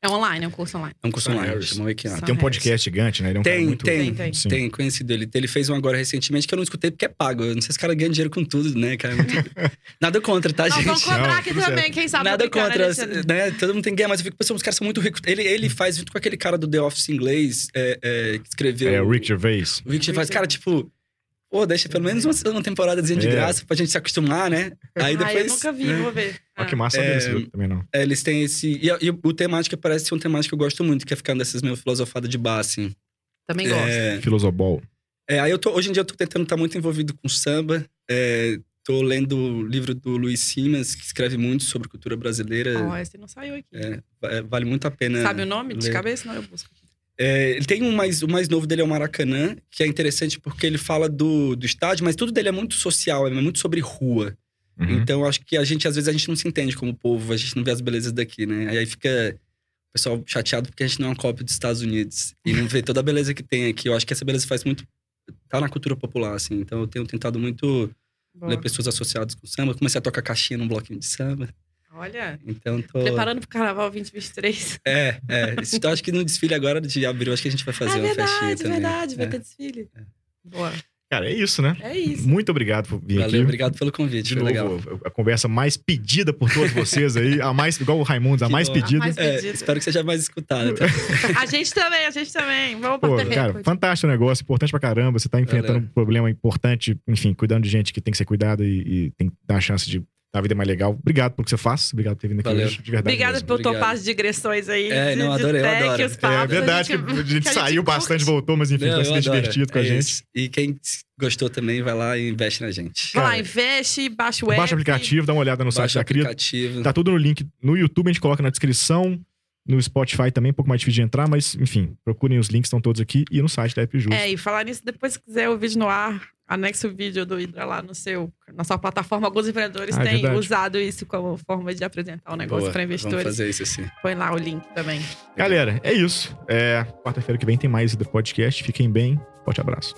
É online, é um curso online. é um curso online, chama Tem um podcast gigante, né? Ele é um cara Tem, muito... tem, Tem, tem. Sim. Tem, conhecido ele. Ele fez um agora recentemente que eu não escutei porque é pago. Eu não sei se esse cara ganha dinheiro com tudo, né, cara? Muito- Nada contra, tá, Nós gente? vamos cobrar Não, aqui tudo também, certo. quem sabe. Nada brincando, contra, né? Todo mundo tem que ganhar, mas eu fico pensando, os caras são muito ricos. Ele, ele faz junto com aquele cara do The Office inglês, é, é, que escreveu... É, o Rick Gervais. O Rick Gervais. Cara, tipo, Pô, deixa pelo menos uma, uma temporadazinha de É. graça pra gente se acostumar, né? Aí depois. Ah, eu nunca vi, né? vou ver. Olha que Ah. massa É, desse jogo também não. É, eles têm esse. E, e o temática parece ser um temática que eu gosto muito, que é ficar nessas meio filosofadas de bar, assim. Também gosto. É, Filosobol. é, aí eu tô, hoje em dia eu tô tentando estar muito envolvido com samba. É, tô lendo o livro do Luiz Simas, que escreve muito sobre cultura brasileira. Ó, esse não saiu aqui. É, va- é, vale muito a pena. Sabe o nome de ler. cabeça? Não, eu busco. aqui. É, ele tem um mais, o mais novo dele é o Maracanã, que é interessante porque ele fala do, do estádio, mas tudo dele é muito social, é muito sobre rua. Uhum. Então, acho que a gente, às vezes, a gente não se entende como povo, a gente não vê as belezas daqui, né? Aí fica o pessoal chateado porque a gente não é uma cópia dos Estados Unidos e não vê toda a beleza que tem aqui. Eu acho que essa beleza faz muito. tá na cultura popular, assim. Então, eu tenho tentado muito Boa. ler pessoas associadas com samba. Comecei a tocar caixinha num bloquinho de samba. Olha, Então, tô. preparando pro Carnaval 2023. É, é. Eu acho que no desfile agora de abril, acho que a gente vai fazer ah, uma festinha verdade, também. verdade. Vai É. ter desfile. Boa. Cara, é isso, né? É isso. Muito obrigado por vir Valeu, aqui. obrigado pelo convite, De foi novo, legal. a conversa mais pedida por todos vocês aí. A mais, igual o Raimundo, a mais pedida. A mais É, pedido. espero que seja mais escutada. Tá? A gente também, a gente também. Vamos Pô, cara, recorde. fantástico o negócio, importante pra caramba. Você tá enfrentando Valeu. um problema importante, enfim, cuidando de gente que tem que ser cuidada e, e tem que dar a chance de a vida mais legal. Obrigado pelo que você faz. Obrigado por ter vindo aqui Valeu. hoje, de verdade. Obrigada mesmo. por Obrigado. topar as digressões aí. É, de, não, adorei, eu de tech, adoro. os É papos, verdade que a gente, saiu bastante, curte. voltou, mas enfim, Não, vai se eu adoro. divertido com a É gente. isso. E quem gostou também, vai lá e investe na gente. Vai lá, investe, baixa o app. Baixa o aplicativo, dá uma olhada no site Baixa o da Cria. aplicativo. Tá tudo no link no YouTube, a gente coloca na descrição. No Spotify também, é um pouco mais difícil de entrar, mas enfim, procurem os links, estão todos aqui e no site da App Justo. É, e falar nisso, depois se quiser o vídeo no ar, anexa o vídeo do Hidra lá no seu, na sua plataforma. Alguns empreendedores ah, é têm verdade. usado isso como forma de apresentar o um negócio para investidores. Vamos fazer isso sim. Põe lá o link também. Galera, é isso. É, Quarta-feira que vem tem mais do podcast. Fiquem bem. Forte abraço.